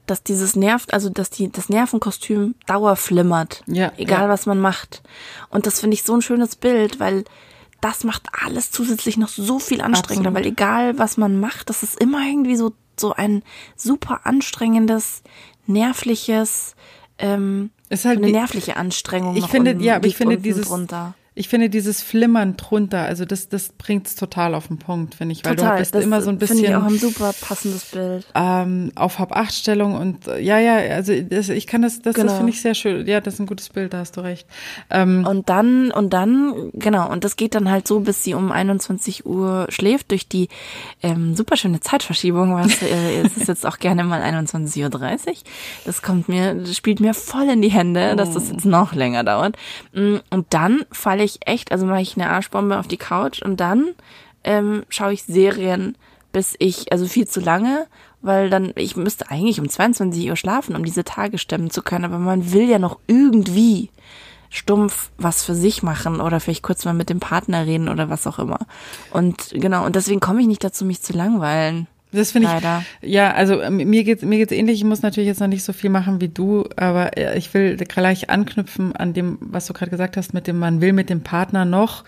dass dieses nervt, also dass die das Nervenkostüm dauerflimmert, ja, egal ja. was man macht. Und das finde ich so ein schönes Bild, weil das macht alles zusätzlich noch so viel anstrengender, Absolut. weil egal was man macht, das ist immer irgendwie so so ein super anstrengendes, nervliches, ähm, ist halt eine die- nervliche Anstrengung. Ich finde, unten, ja, aber ich finde dieses, drunter. Ich finde dieses Flimmern drunter, also das, das bringt's total auf den Punkt, finde ich, weil Total. du bist immer so ein Finde ich auch bisschen ein super passendes Bild. ähm, auf Hab-Acht-Stellung und äh, ja, ja, also das, ich kann das, das, Genau. das finde ich sehr schön. Ja, das ist ein gutes Bild, da hast du recht. Ähm, Und dann, und dann, genau, und das geht dann halt so, bis sie um 21 Uhr schläft, durch die ähm, super schöne Zeitverschiebung, was äh, es ist jetzt auch gerne mal 21.30 Uhr. Das kommt mir, das spielt mir voll in die Hände, dass das jetzt noch länger dauert. Mm, Und dann falle ich echt, also mache ich eine Arschbombe auf die Couch und dann ähm, schaue ich Serien, bis ich, also viel zu lange, weil dann, ich müsste eigentlich um 22 Uhr schlafen, um diese Tage stemmen zu können, aber man will ja noch irgendwie stumpf was für sich machen oder vielleicht kurz mal mit dem Partner reden oder was auch immer. Und genau, und deswegen komme ich nicht dazu, mich zu langweilen. Das finde ich, ja, also ähm, mir geht's mir geht's ähnlich. Ich muss natürlich jetzt noch nicht so viel machen wie du, aber äh, ich will gleich anknüpfen an dem, was du gerade gesagt hast, mit dem man will mit dem Partner noch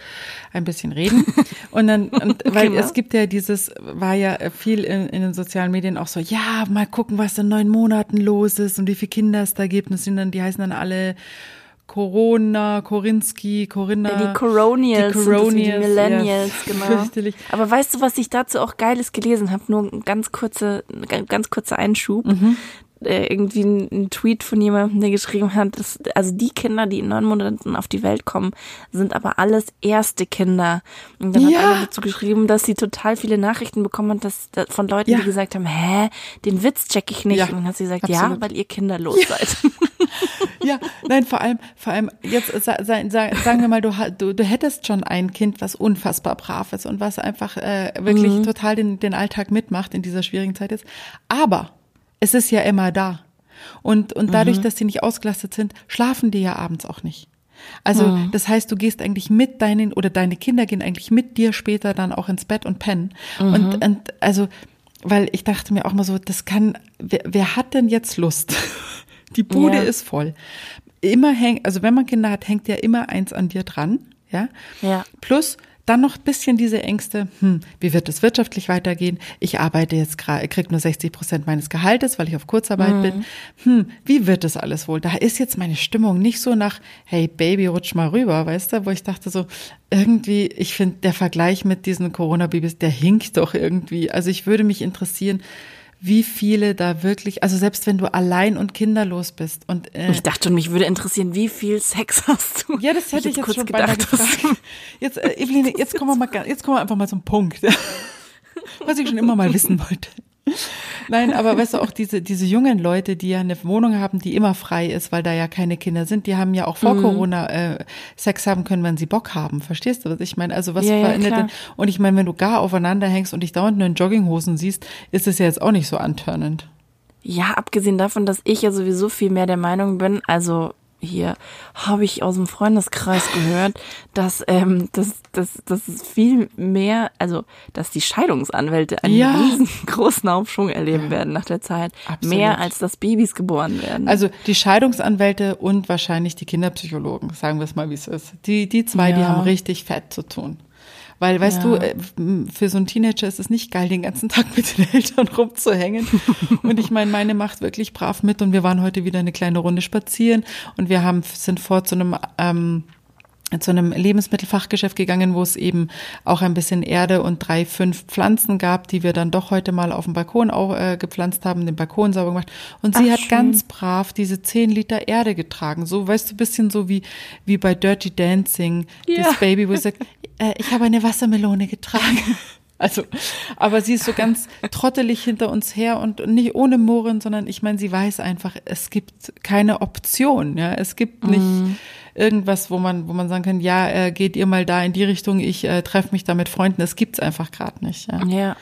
ein bisschen reden. Und dann, und, weil Genau. es gibt ja dieses, war ja viel in, in den sozialen Medien auch so, ja, mal gucken, was in neun Monaten los ist und wie viele Kinder es da gibt. Und sind dann, die heißen dann alle Corona, Korinski, Corinna. Ja, die Coronials, die Coronials, die Millennials, ja, genau. fürchterlich. Aber weißt du, was ich dazu auch Geiles gelesen habe? Nur ein ganz kurze, ganz kurzer Einschub. Mhm. Äh, irgendwie ein, ein Tweet von jemandem, der geschrieben hat, dass, also die Kinder, die in neun Monaten auf die Welt kommen, sind aber alles erste Kinder. Und dann Ja. hat einer dazu geschrieben, dass sie total viele Nachrichten bekommen hat, dass, dass von Leuten, Ja. die gesagt haben, hä, den Witz check ich nicht. Ja, Und dann hat sie gesagt, absolut. ja, weil ihr kinderlos seid. Ja, nein, vor allem, vor allem, jetzt sa, sa, sa, sagen wir mal, du, du, du hättest schon ein Kind, was unfassbar brav ist und was einfach äh, wirklich Mhm. total den, den Alltag mitmacht in dieser schwierigen Zeit jetzt. Aber es ist ja immer da. Und, und dadurch, Mhm. dass die nicht ausgelastet sind, schlafen die ja abends auch nicht. Also, Mhm. das heißt, du gehst eigentlich mit deinen, oder deine Kinder gehen eigentlich mit dir später dann auch ins Bett und pennen. Mhm. Und, und, also, weil ich dachte mir auch mal so, das kann, wer, wer hat denn jetzt Lust? Die Bude Ja. ist voll. Immer hängt, also wenn man Kinder hat, hängt ja immer eins an dir dran, ja. Ja. Plus dann noch ein bisschen diese Ängste, hm, wie wird es wirtschaftlich weitergehen? Ich arbeite jetzt gerade, krieg nur 60 Prozent meines Gehaltes, weil ich auf Kurzarbeit bin. Hm, wie wird das alles wohl? Da ist jetzt meine Stimmung nicht so nach, hey Baby, rutsch mal rüber, weißt du, wo ich dachte so, irgendwie, ich finde, der Vergleich mit diesen Corona-Babys, der hinkt doch irgendwie. Also ich würde mich interessieren, wie viele da wirklich, also selbst wenn du allein und kinderlos bist und äh, Ich dachte schon, mich würde interessieren, wie viel Sex hast du? ja, das hätte ich jetzt, schon beinahe dass- gefragt. Jetzt, äh, Eveline, jetzt kommen wir mal, jetzt kommen wir einfach mal zum Punkt. Was ich schon immer mal wissen wollte. Nein, aber weißt du, auch diese, diese jungen Leute, die ja eine Wohnung haben, die immer frei ist, weil da ja keine Kinder sind, die haben ja auch Mhm. vor Corona äh, Sex haben können, wenn sie Bock haben. Verstehst du, was ich meine? Also was Ja, ja, verändert klar. denn? Und ich meine, wenn du gar aufeinander hängst und dich dauernd nur in Jogginghosen siehst, ist es ja jetzt auch nicht so antörnend. Ja, abgesehen davon, dass ich ja sowieso viel mehr der Meinung bin, also hier habe ich aus dem Freundeskreis gehört, dass ähm, dass, dass, dass es viel mehr, also dass die Scheidungsanwälte einen Ja. riesengroßen Aufschwung erleben werden nach der Zeit. Absolut. Mehr als dass Babys geboren werden. Also die Scheidungsanwälte und wahrscheinlich die Kinderpsychologen, sagen wir es mal, wie es ist. Die, die zwei, die Ja. haben richtig fett zu tun. Weil, weißt Ja. du, äh, für so einen Teenager ist es nicht geil, den ganzen Tag mit den Eltern rumzuhängen. und ich meine, meine macht wirklich brav mit und wir waren heute wieder eine kleine Runde spazieren und wir haben, sind vor zu einem, ähm, zu einem Lebensmittelfachgeschäft gegangen, wo es eben auch ein bisschen Erde und drei, fünf Pflanzen gab, die wir dann doch heute mal auf dem Balkon auch äh, gepflanzt haben, den Balkon sauber gemacht. Und sie Ach, hat schön. ganz brav diese zehn Liter Erde getragen. So, weißt du, bisschen so wie, wie bei Dirty Dancing, Ja. das Baby, wo sie sagt, äh, ich habe eine Wassermelone getragen. Also, aber sie ist so ganz trottelig hinter uns her und nicht ohne Murren, sondern ich meine, sie weiß einfach, es gibt keine Option, ja, es gibt nicht Mhm. Irgendwas, wo man, wo man sagen kann, ja, äh, geht ihr mal da in die Richtung, ich äh, treffe mich da mit Freunden, das gibt's einfach gerade nicht, ja. ja,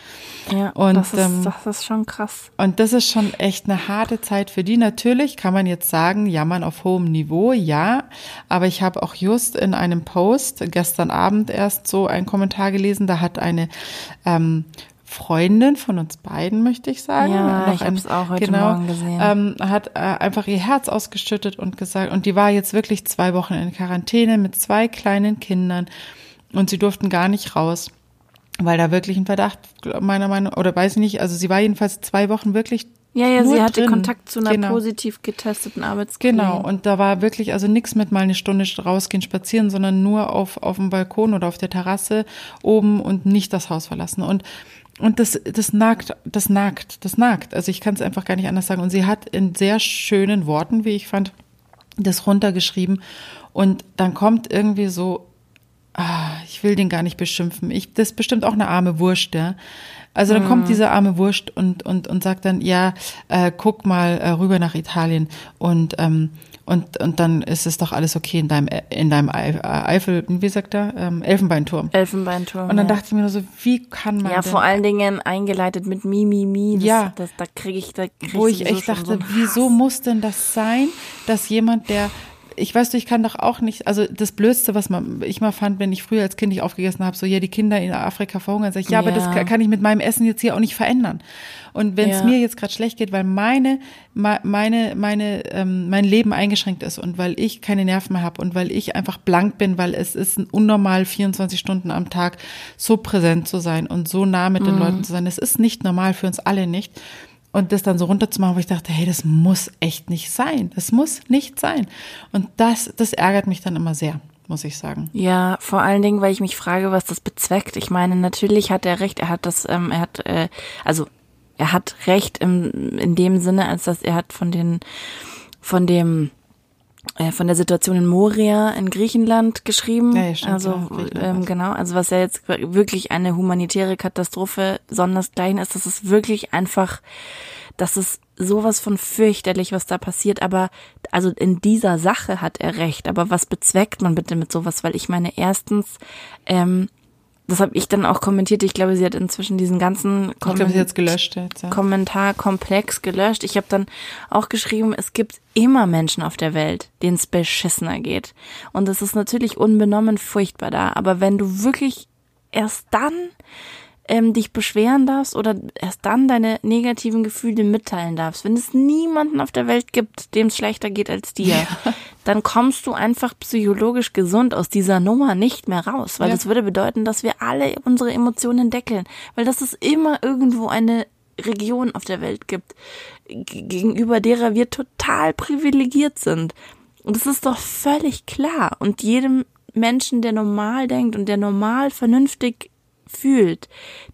ja, Und, das, ist, ähm, das ist schon krass. Und das ist schon echt eine harte Zeit für die. Natürlich kann man jetzt sagen, jammern auf hohem Niveau, ja. Aber ich habe auch just in einem Post gestern Abend erst so einen Kommentar gelesen, da hat eine ähm, Freundin von uns beiden, möchte ich sagen. Ja, noch ich hab's auch heute genau, Morgen gesehen. Ähm, hat äh, einfach ihr Herz ausgeschüttet und gesagt, und die war jetzt wirklich zwei Wochen in Quarantäne mit zwei kleinen Kindern und sie durften gar nicht raus weil da wirklich ein Verdacht meiner Meinung oder weiß ich nicht, also sie war jedenfalls zwei Wochen wirklich Ja, ja, Nur sie hatte drin. Kontakt zu einer Genau. positiv getesteten Arbeitskollegin. Genau, und da war wirklich also nichts mit mal eine Stunde rausgehen, spazieren, sondern nur auf, auf dem Balkon oder auf der Terrasse oben und nicht das Haus verlassen. Und, und das, das nagt, das nagt, das nagt. Also ich kann es einfach gar nicht anders sagen. Und sie hat in sehr schönen Worten, wie ich fand, das runtergeschrieben. Und dann kommt irgendwie so, ah, ich will den gar nicht beschimpfen. Ich, das ist bestimmt auch eine arme Wurst, ja. Also dann kommt diese arme Wurst und, und, und sagt dann, ja, äh, guck mal äh, rüber nach Italien und, ähm, und, und dann ist es doch alles okay in deinem, in deinem äh, Eifel, wie sagt er, ähm, Elfenbeinturm. Elfenbeinturm. Und dann ja. dachte ich mir nur so, wie kann man ja, vor allen Dingen eingeleitet mit Mi, Mi, Mi. Das, Ja. Das, da kriege ich, da krieg wo ich echt dachte, so wieso muss denn das sein, dass jemand, der ich weiß, du, ich kann doch auch nicht, also das Blödste, was man, ich mal fand, wenn ich früher als Kind nicht aufgegessen habe, so, ja, die Kinder in Afrika verhungern, sag ich, ja, aber das Ja. kann, ich mit meinem Essen jetzt hier auch nicht verändern. Und wenn es Ja. mir jetzt gerade schlecht geht, weil meine, me- meine, meine, ähm, mein Leben eingeschränkt ist und weil ich keine Nerven mehr habe und weil ich einfach blank bin, weil es ist ein unnormal 24 Stunden am Tag so präsent zu sein und so nah mit den Leuten zu sein. Es ist nicht normal für uns alle nicht. Und das dann so runterzumachen, wo ich dachte, hey, das muss echt nicht sein. Das muss nicht sein. Und das, das ärgert mich dann immer sehr, muss ich sagen. Ja, vor allen Dingen, weil ich mich frage, was das bezweckt. Ich meine, natürlich hat er recht. Er hat das, ähm, er hat, äh, also er hat recht im, in dem Sinne, als dass er hat von den, von dem, von der Situation in Moria in Griechenland geschrieben. Ja, ja, stimmt, also ja, ähm, genau, also was ja jetzt wirklich eine humanitäre Katastrophe sondersgleichen ist, das ist wirklich einfach, das ist sowas von fürchterlich, was da passiert. Aber also in dieser Sache hat er recht. Aber was bezweckt man bitte mit sowas? Weil ich meine, erstens, ähm, das habe ich dann auch kommentiert. Ich glaube, sie hat inzwischen diesen ganzen glaube, Komment- hat es gelöscht jetzt. Ja. Kommentarkomplex gelöscht. Ich habe dann auch geschrieben, es gibt immer Menschen auf der Welt, denen es beschissener geht. Und es ist natürlich unbenommen furchtbar da. Aber wenn du wirklich erst dann ähm, dich beschweren darfst oder erst dann deine negativen Gefühle mitteilen darfst, wenn es niemanden auf der Welt gibt, dem es schlechter geht als dir, dann kommst du einfach psychologisch gesund aus dieser Nummer nicht mehr raus, weil Ja. das würde bedeuten, dass wir alle unsere Emotionen deckeln, weil das ist immer irgendwo eine Region auf der Welt gibt, gegenüber derer wir total privilegiert sind. Und das ist doch völlig klar. Und jedem Menschen, der normal denkt und der normal vernünftig fühlt,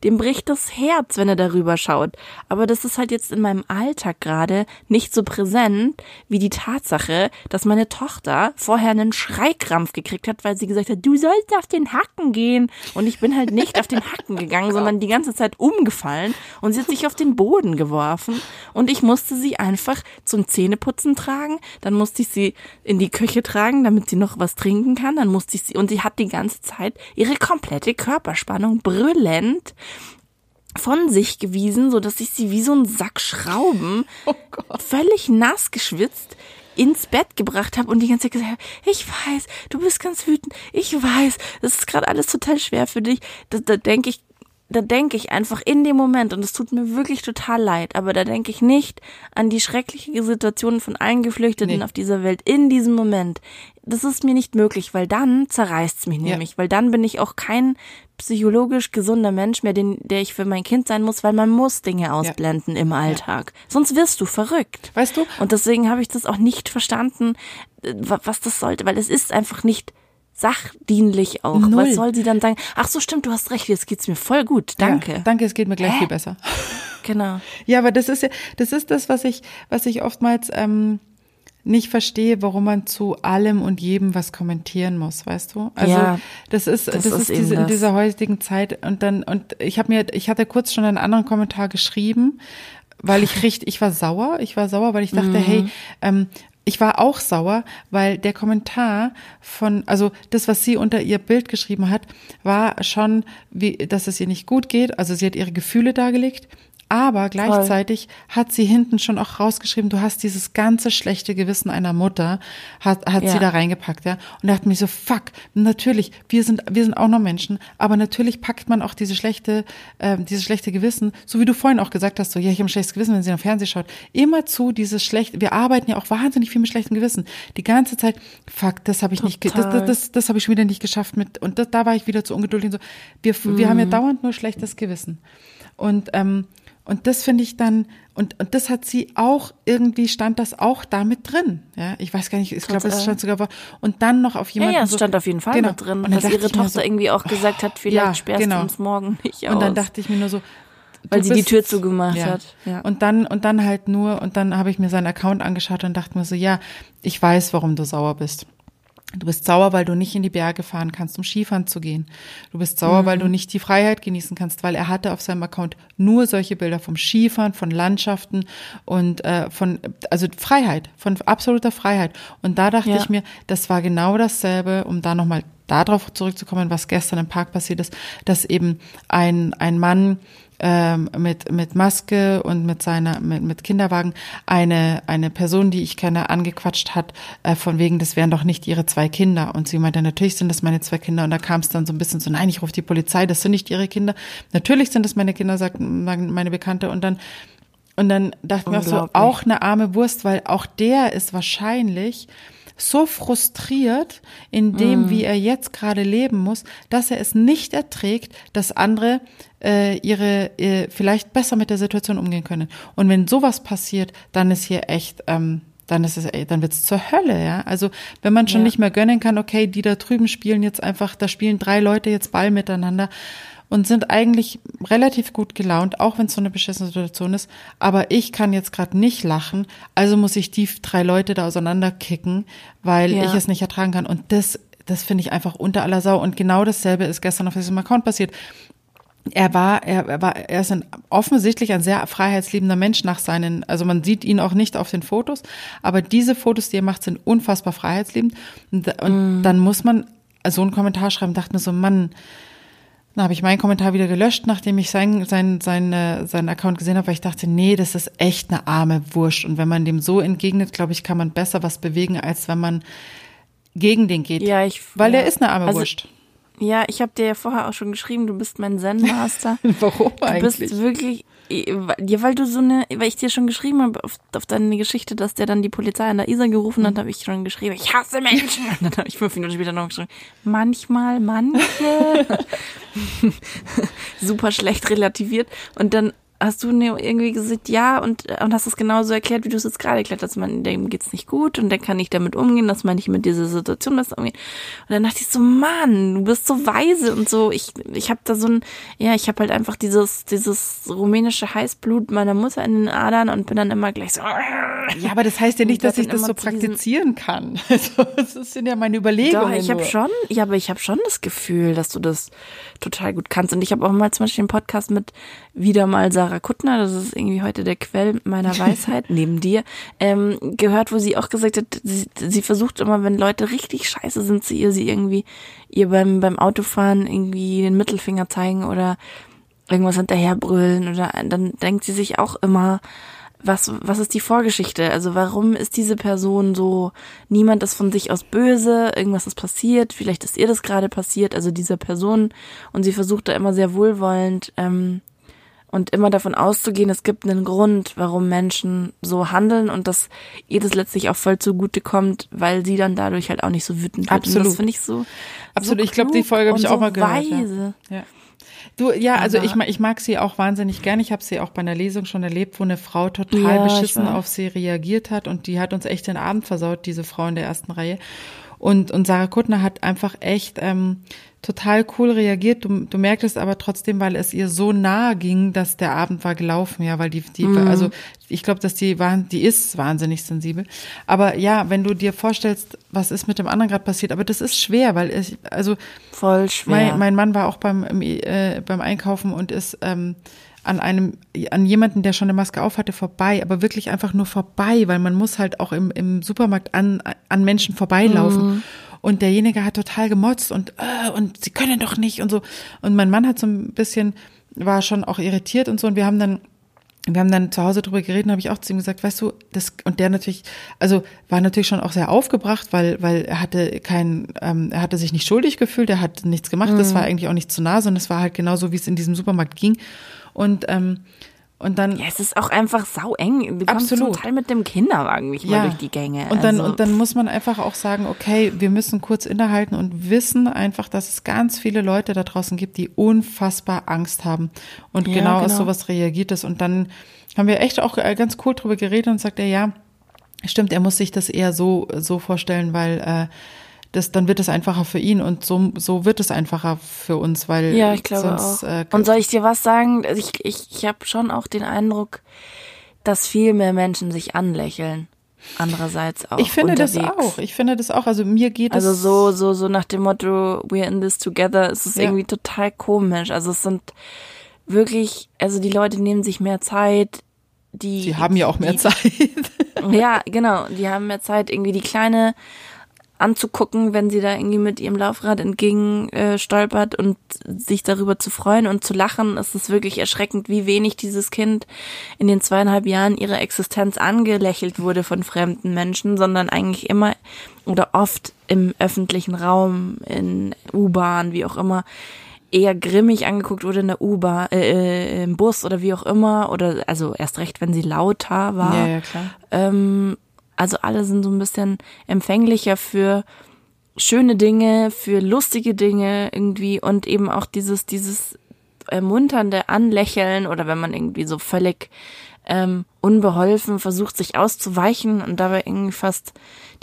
dem bricht das Herz, wenn er darüber schaut. Aber das ist halt jetzt in meinem Alltag gerade nicht so präsent wie die Tatsache, dass meine Tochter vorher einen Schreikrampf gekriegt hat, weil sie gesagt hat, du sollst auf den Hacken gehen. Und ich bin halt nicht auf den Hacken gegangen, sondern die ganze Zeit umgefallen und sie hat sich auf den Boden geworfen und ich musste sie einfach zum Zähneputzen tragen, dann musste ich sie in die Küche tragen, damit sie noch was trinken kann, dann musste ich sie und sie hat die ganze Zeit ihre komplette Körperspannung brüllend von sich gewiesen, so dass ich sie wie so ein Sack Schrauben völlig nass geschwitzt ins Bett gebracht habe und die ganze Zeit gesagt habe, ich weiß, du bist ganz wütend, ich weiß, das ist gerade alles total schwer für dich. Da, da denke ich, da denke ich einfach in dem Moment, und es tut mir wirklich total leid, aber da denke ich nicht an die schreckliche Situation von allen Geflüchteten Nee. auf dieser Welt in diesem Moment. Das ist mir nicht möglich, weil dann zerreißt's mich Ja. nämlich, weil dann bin ich auch kein psychologisch gesunder Mensch mehr, den, der ich für mein Kind sein muss, weil man muss Dinge ausblenden im Alltag. Sonst wirst du verrückt. Weißt du? Und deswegen habe ich das auch nicht verstanden, äh, wa- was das sollte, weil es ist einfach nicht sachdienlich auch. Null. Was soll sie dann sagen? Ach so, stimmt, du hast recht, jetzt geht's mir voll gut. Danke. Ja, danke, es geht mir gleich Hä? viel besser. Genau. Ja, aber das ist ja, das ist das, was ich, was ich oftmals ähm, nicht verstehe, warum man zu allem und jedem was kommentieren muss, weißt du? Also Ja, das ist, das das, ist ist, diese, in dieser heutigen Zeit und dann und ich habe mir, ich hatte kurz schon einen anderen Kommentar geschrieben, weil ich richtig, ich war sauer, ich war sauer, weil ich dachte, hey, Mhm. ähm, ich war auch sauer, weil der Kommentar von, also das, was sie unter ihr Bild geschrieben hat, war schon, wie, dass es ihr nicht gut geht. Also sie hat ihre Gefühle dargelegt. Aber gleichzeitig hat sie hinten schon auch rausgeschrieben, du hast dieses ganze schlechte Gewissen einer Mutter, hat, hat Ja. sie da reingepackt, ja. Und da dachte mich so, fuck, natürlich, wir sind, wir sind auch noch Menschen, aber natürlich packt man auch diese schlechte, ähm, dieses schlechte Gewissen, so wie du vorhin auch gesagt hast, so, ja, ich habe ein schlechtes Gewissen, wenn sie am Fernsehen schaut, immer zu dieses schlechte, wir arbeiten ja auch wahnsinnig viel mit schlechtem Gewissen. Die ganze Zeit, fuck, das habe ich nicht, ge- das, Total. das, das, das habe ich schon wieder nicht geschafft mit, und das, da war ich wieder zu ungeduldig und so. Wir, wir haben ja dauernd nur schlechtes Gewissen. Und, ähm, Und das finde ich dann, und, und das hat sie auch, irgendwie stand das auch damit drin. Ja, ich weiß gar nicht, ich glaube, es stand sogar, und dann noch auf jemanden. Ja, ja es so, stand auf jeden Fall genau. mit drin. Und dass ihre Tochter so, irgendwie auch gesagt hat, vielleicht ja, sperrst genau. du uns morgen nicht aus. Und dann dachte ich mir nur so, weil sie bist, die Tür zugemacht ja. hat. Ja. Und dann und dann halt nur und dann habe ich mir seinen Account angeschaut und dachte mir so, ja, ich weiß, warum du sauer bist. Du bist sauer, weil du nicht in die Berge fahren kannst, um Skifahren zu gehen. Du bist sauer, mhm. weil du nicht die Freiheit genießen kannst, weil er hatte auf seinem Account nur solche Bilder vom Skifahren, von Landschaften und äh, von, also Freiheit, von absoluter Freiheit. Und da dachte ja. ich mir, das war genau dasselbe, um da nochmal darauf zurückzukommen, was gestern im Park passiert ist, dass eben ein, ein Mann ähm, mit, mit Maske und mit seiner, mit, mit Kinderwagen eine, eine Person, die ich kenne, angequatscht hat, äh, von wegen, das wären doch nicht ihre zwei Kinder. Und sie meinte, natürlich sind das meine zwei Kinder. Und da kam es dann so ein bisschen so, nein, ich rufe die Polizei, das sind nicht ihre Kinder. Natürlich sind das meine Kinder, sagt meine Bekannte. Und dann, und dann dachte ich mir auch so, auch eine arme Wurst, weil auch der ist wahrscheinlich, so frustriert in dem, mm. wie er jetzt gerade leben muss, dass er es nicht erträgt, dass andere äh, ihre äh, vielleicht besser mit der Situation umgehen können. Und wenn sowas passiert, dann ist hier echt ähm, dann ist es, ey, dann wird's zur Hölle, ja. Also wenn man schon ja. nicht mehr gönnen kann, okay, die da drüben spielen jetzt einfach, da spielen drei Leute jetzt Ball miteinander und sind eigentlich relativ gut gelaunt, auch wenn es so eine beschissene Situation ist. Aber ich kann jetzt gerade nicht lachen, also muss ich die drei Leute da auseinanderkicken, weil ja. ich es nicht ertragen kann. Und das, das finde ich einfach unter aller Sau. Und genau dasselbe ist gestern auf diesem Account passiert. Er war, er, er war, er ist ein, offensichtlich ein sehr freiheitsliebender Mensch nach seinen, also man sieht ihn auch nicht auf den Fotos, aber diese Fotos, die er macht, sind unfassbar freiheitsliebend. Und, und mm. dann muss man so einen Kommentar schreiben, dachte mir so, Mann, dann habe ich meinen Kommentar wieder gelöscht, nachdem ich sein, sein, sein, äh, seinen Account gesehen habe, weil ich dachte, nee, das ist echt eine arme Wurst. Und wenn man dem so entgegnet, glaube ich, kann man besser was bewegen, als wenn man gegen den geht. Ja, ich. Weil ja. er ist eine arme also, Wurst. Ja, ich habe dir ja vorher auch schon geschrieben, du bist mein Zen-Master. Warum eigentlich? Du bist wirklich ja, weil du so eine, weil ich dir schon geschrieben habe auf, auf deine Geschichte, dass der dann die Polizei an der Isar gerufen hat, mhm. habe ich schon geschrieben, ich hasse Menschen. Und dann habe ich fünf Minuten später noch geschrieben, manchmal, manche. Super schlecht relativiert. Und dann hast du irgendwie gesagt, ja, und, und hast es genauso erklärt, wie du es jetzt gerade erklärt hast. Man, dem geht's nicht gut und der kann nicht damit umgehen, dass man nicht mit dieser Situation besser umgehen. Und dann dachte ich so, Mann, du bist so weise und so. Ich, ich habe da so ein, ja, ich habe halt einfach dieses, dieses rumänische Heißblut meiner Mutter in den Adern und bin dann immer gleich so. Ja, aber das heißt ja nicht, dass ich das so praktizieren kann. Also, das sind ja meine Überlegungen. Doch, ich habe schon, ja, aber ich habe schon das Gefühl, dass du das total gut kannst. Und ich habe auch mal zum Beispiel einen Podcast mit wieder mal Sarah Kuttner, das ist irgendwie heute der Quell meiner Weisheit, neben dir, ähm, gehört, wo sie auch gesagt hat, sie, sie versucht immer, wenn Leute richtig scheiße sind zu ihr, sie irgendwie ihr beim, beim Autofahren irgendwie den Mittelfinger zeigen oder irgendwas hinterherbrüllen oder dann denkt sie sich auch immer, was, was ist die Vorgeschichte? Also warum ist diese Person so, niemand ist von sich aus böse, irgendwas ist passiert, vielleicht ist ihr das gerade passiert, also dieser Person und sie versucht da immer sehr wohlwollend ähm, und immer davon auszugehen, es gibt einen Grund, warum Menschen so handeln und dass ihr das letztlich auch voll zugute kommt, weil sie dann dadurch halt auch nicht so wütend wird. Absolut. Und das finde ich so. Absolut. So ich glaube, die Folge habe ich auch so mal gehört. Weise. Ja. ja. Du, ja, also ich, ich mag sie auch wahnsinnig gern. Ich habe sie auch bei einer Lesung schon erlebt, wo eine Frau total ja, beschissen auf sie reagiert hat und die hat uns echt den Abend versaut, diese Frau in der ersten Reihe. Und, und Sarah Kuttner hat einfach echt ähm, total cool reagiert. Du, du merktest aber trotzdem, weil es ihr so nahe ging, dass der Abend war gelaufen, ja, weil die, die mhm. also ich glaube, dass die waren, die ist wahnsinnig sensibel. Aber ja, wenn du dir vorstellst, was ist mit dem anderen gerade passiert, aber das ist schwer, weil ich, also voll schwer. Mein, mein Mann war auch beim äh, beim Einkaufen und ist ähm, an einem, an jemanden, der schon eine Maske auf hatte, vorbei, aber wirklich einfach nur vorbei, weil man muss halt auch im, im Supermarkt an, an Menschen vorbeilaufen. Mhm. Und derjenige hat total gemotzt und, äh, und sie können doch nicht und so. Und mein Mann hat so ein bisschen, war schon auch irritiert und so. Und wir haben dann wir haben dann zu Hause drüber geredet und habe ich auch zu ihm gesagt, weißt du, das und der natürlich, also war natürlich schon auch sehr aufgebracht, weil weil er hatte kein, ähm, er hatte sich nicht schuldig gefühlt, er hat nichts gemacht, mhm. das war eigentlich auch nicht zu nah, sondern es war halt genauso, wie es in diesem Supermarkt ging. Und ähm, Und dann. Ja, es ist auch einfach sau eng. Du kommst Absolut. zum Teil mit dem Kinderwagen nicht mal durch die Gänge. Und dann, also, und dann muss man einfach auch sagen, okay, wir müssen kurz innehalten und wissen einfach, dass es ganz viele Leute da draußen gibt, die unfassbar Angst haben. Und Ja, genau, aus genau. sowas reagiert es. Und dann haben wir echt auch äh, ganz cool drüber geredet und sagt er, ja, stimmt, er muss sich das eher so, so vorstellen, weil äh, das, dann wird es einfacher für ihn und so, so wird es einfacher für uns, weil Ja, ich glaube sonst, auch. Äh, Und soll ich dir was sagen? Also Ich, ich, ich habe schon auch den Eindruck, dass viel mehr Menschen sich anlächeln. Andererseits auch ich finde das unterwegs. auch. Ich finde das auch. Also mir geht Also es so, so, so nach dem Motto, we're in this together, ist es Ja. irgendwie total komisch. Also es sind wirklich, also die Leute nehmen sich mehr Zeit. Die, Sie haben ja auch mehr die, Zeit. Ja, genau. Die haben mehr Zeit, irgendwie die Kleine anzugucken, wenn sie da irgendwie mit ihrem Laufrad entgegen äh, stolpert und sich darüber zu freuen und zu lachen. Es ist wirklich erschreckend, wie wenig dieses Kind in den zweieinhalb Jahren ihrer Existenz angelächelt wurde von fremden Menschen, sondern eigentlich immer oder oft im öffentlichen Raum, in U-Bahn, wie auch immer, eher grimmig angeguckt wurde in der U-Bahn, äh, äh, im Bus oder wie auch immer, oder also erst recht, wenn sie lauter war. Ja, ja, klar. Ähm, also alle sind so ein bisschen empfänglicher für schöne Dinge, für lustige Dinge irgendwie und eben auch dieses, dieses ermunternde Anlächeln oder wenn man irgendwie so völlig ähm, unbeholfen versucht, sich auszuweichen und dabei irgendwie fast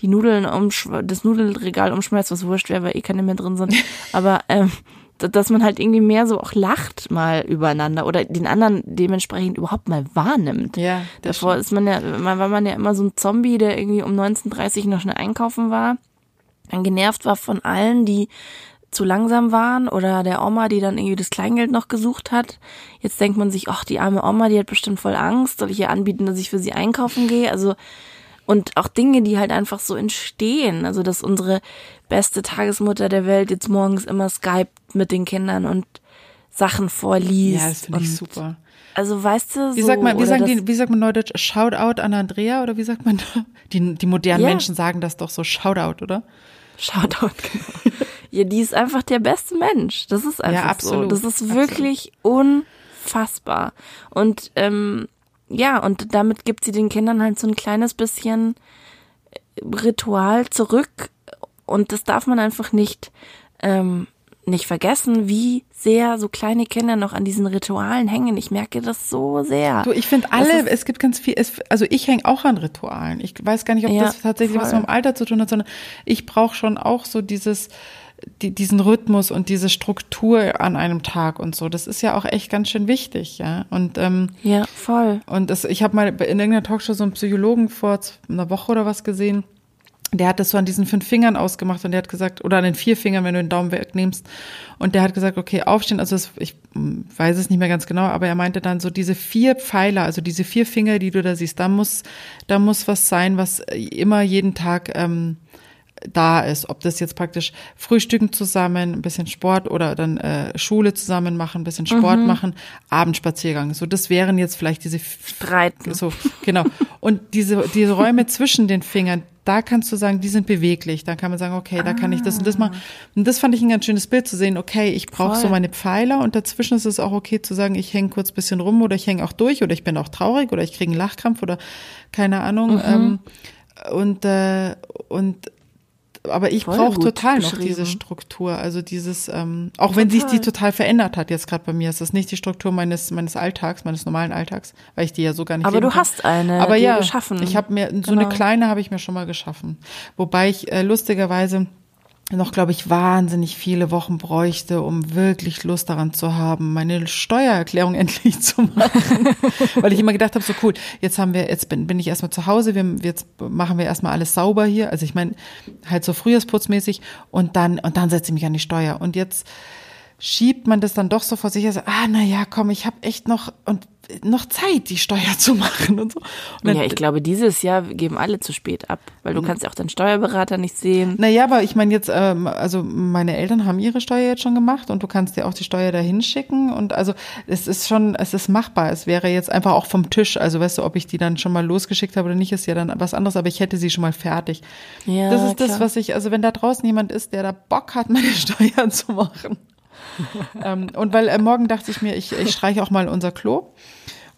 die Nudeln umschw das Nudelregal umschmeißt, was wurscht wäre, weil eh keine mehr drin sind. Aber ähm, dass man halt irgendwie mehr so auch lacht mal übereinander oder den anderen dementsprechend überhaupt mal wahrnimmt. Ja, das Davor ist man ja, man war man ja immer so ein Zombie, der irgendwie um 19.30 noch schnell einkaufen war, dann genervt war von allen, die zu langsam waren oder der Oma, die dann irgendwie das Kleingeld noch gesucht hat. Jetzt denkt man sich, ach, die arme Oma, die hat bestimmt voll Angst, soll ich ihr anbieten, dass ich für sie einkaufen gehe? Also, und auch Dinge, die halt einfach so entstehen. Also, dass unsere beste Tagesmutter der Welt jetzt morgens immer skypt mit den Kindern und Sachen vorliest. Ja, das finde ich super. Also, weißt du, so, Wie sagt man, wie sagen die, wie sagt man neudeutsch, Shoutout an Andrea oder wie sagt man da? Die, die modernen Ja. Menschen sagen das doch so Shoutout, oder? Shoutout, genau. ja, die ist einfach der beste Mensch. Das ist einfach Ja, absolut. so. Das ist Absolut. wirklich unfassbar. Und ähm, ja, und damit gibt sie den Kindern halt so ein kleines bisschen äh, Ritual zurück. Und das darf man einfach nicht, ähm, nicht vergessen, wie sehr so kleine Kinder noch an diesen Ritualen hängen. Ich merke das so sehr. Du, ich finde alle, ist- es gibt ganz viel, es, also ich hänge auch an Ritualen. Ich weiß gar nicht, ob Ja, das tatsächlich was voll. mit dem Alter zu tun hat, sondern ich brauche schon auch so dieses, die, diesen Rhythmus und diese Struktur an einem Tag und so. Das ist ja auch echt ganz schön wichtig, ja. Und ähm, ja, voll. Und das, ich habe mal in irgendeiner Talkshow so einen Psychologen vor einer Woche oder was gesehen. Der hat das so an diesen fünf Fingern ausgemacht und der hat gesagt, oder an den vier Fingern, wenn du den Daumen wegnimmst. Und der hat gesagt, okay, aufstehen, also das, ich weiß es nicht mehr ganz genau, aber er meinte dann so diese vier Pfeiler, also diese vier Finger, die du da siehst, da muss, da muss was sein, was immer jeden Tag ähm, da ist. Ob das jetzt praktisch Frühstücken zusammen, ein bisschen Sport oder dann äh, Schule zusammen machen, ein bisschen Sport machen, Abendspaziergang. So, das wären jetzt vielleicht diese Streiten. so, genau. Und diese, diese Räume zwischen den Fingern, da kannst du sagen, die sind beweglich. Da kann man sagen, okay, da kann ich das und das machen. Und das fand ich ein ganz schönes Bild zu sehen. Okay, ich brauche so meine Pfeiler und dazwischen ist es auch okay zu sagen, ich hänge kurz bisschen rum oder ich hänge auch durch oder ich bin auch traurig oder ich kriege einen Lachkrampf oder keine Ahnung. Ähm, und äh, und aber ich brauche total noch diese Struktur, also dieses, ähm, auch wenn sich die total verändert hat jetzt gerade bei mir, ist das nicht die Struktur meines meines Alltags, meines normalen Alltags, weil ich die ja so gar nicht Aber du kann. hast eine aber dir ja, geschaffen. Ich habe mir so eine Genau. kleine habe ich mir schon mal geschaffen, wobei ich äh, lustigerweise noch, glaube ich, wahnsinnig viele Wochen bräuchte, um wirklich Lust daran zu haben, meine Steuererklärung endlich zu machen. Weil ich immer gedacht habe, so cool, jetzt haben wir, jetzt bin, bin ich erstmal zu Hause, wir, jetzt machen wir erstmal alles sauber hier. Also ich meine, halt so frühjahrsputzmäßig und dann, und dann setze ich mich an die Steuer. Und jetzt schiebt man das dann doch so vor sich, also, ah, na ja, komm, ich habe echt noch, und noch Zeit, die Steuer zu machen und so. Und dann, Ja, ich glaube, dieses Jahr geben alle zu spät ab, weil du kannst ja auch deinen Steuerberater nicht sehen. Naja, aber ich meine jetzt, ähm, also meine Eltern haben ihre Steuer jetzt schon gemacht und du kannst dir auch die Steuer dahin schicken und also es ist schon, es ist machbar. Es wäre jetzt einfach auch vom Tisch, also weißt du, ob ich die dann schon mal losgeschickt habe oder nicht, ist ja dann was anderes, aber ich hätte sie schon mal fertig. Ja, das ist das, klar. was ich, also wenn da draußen jemand ist, der da Bock hat, meine Steuer zu machen. Ähm, und weil äh, morgen dachte ich mir, ich, ich streiche auch mal unser Klo.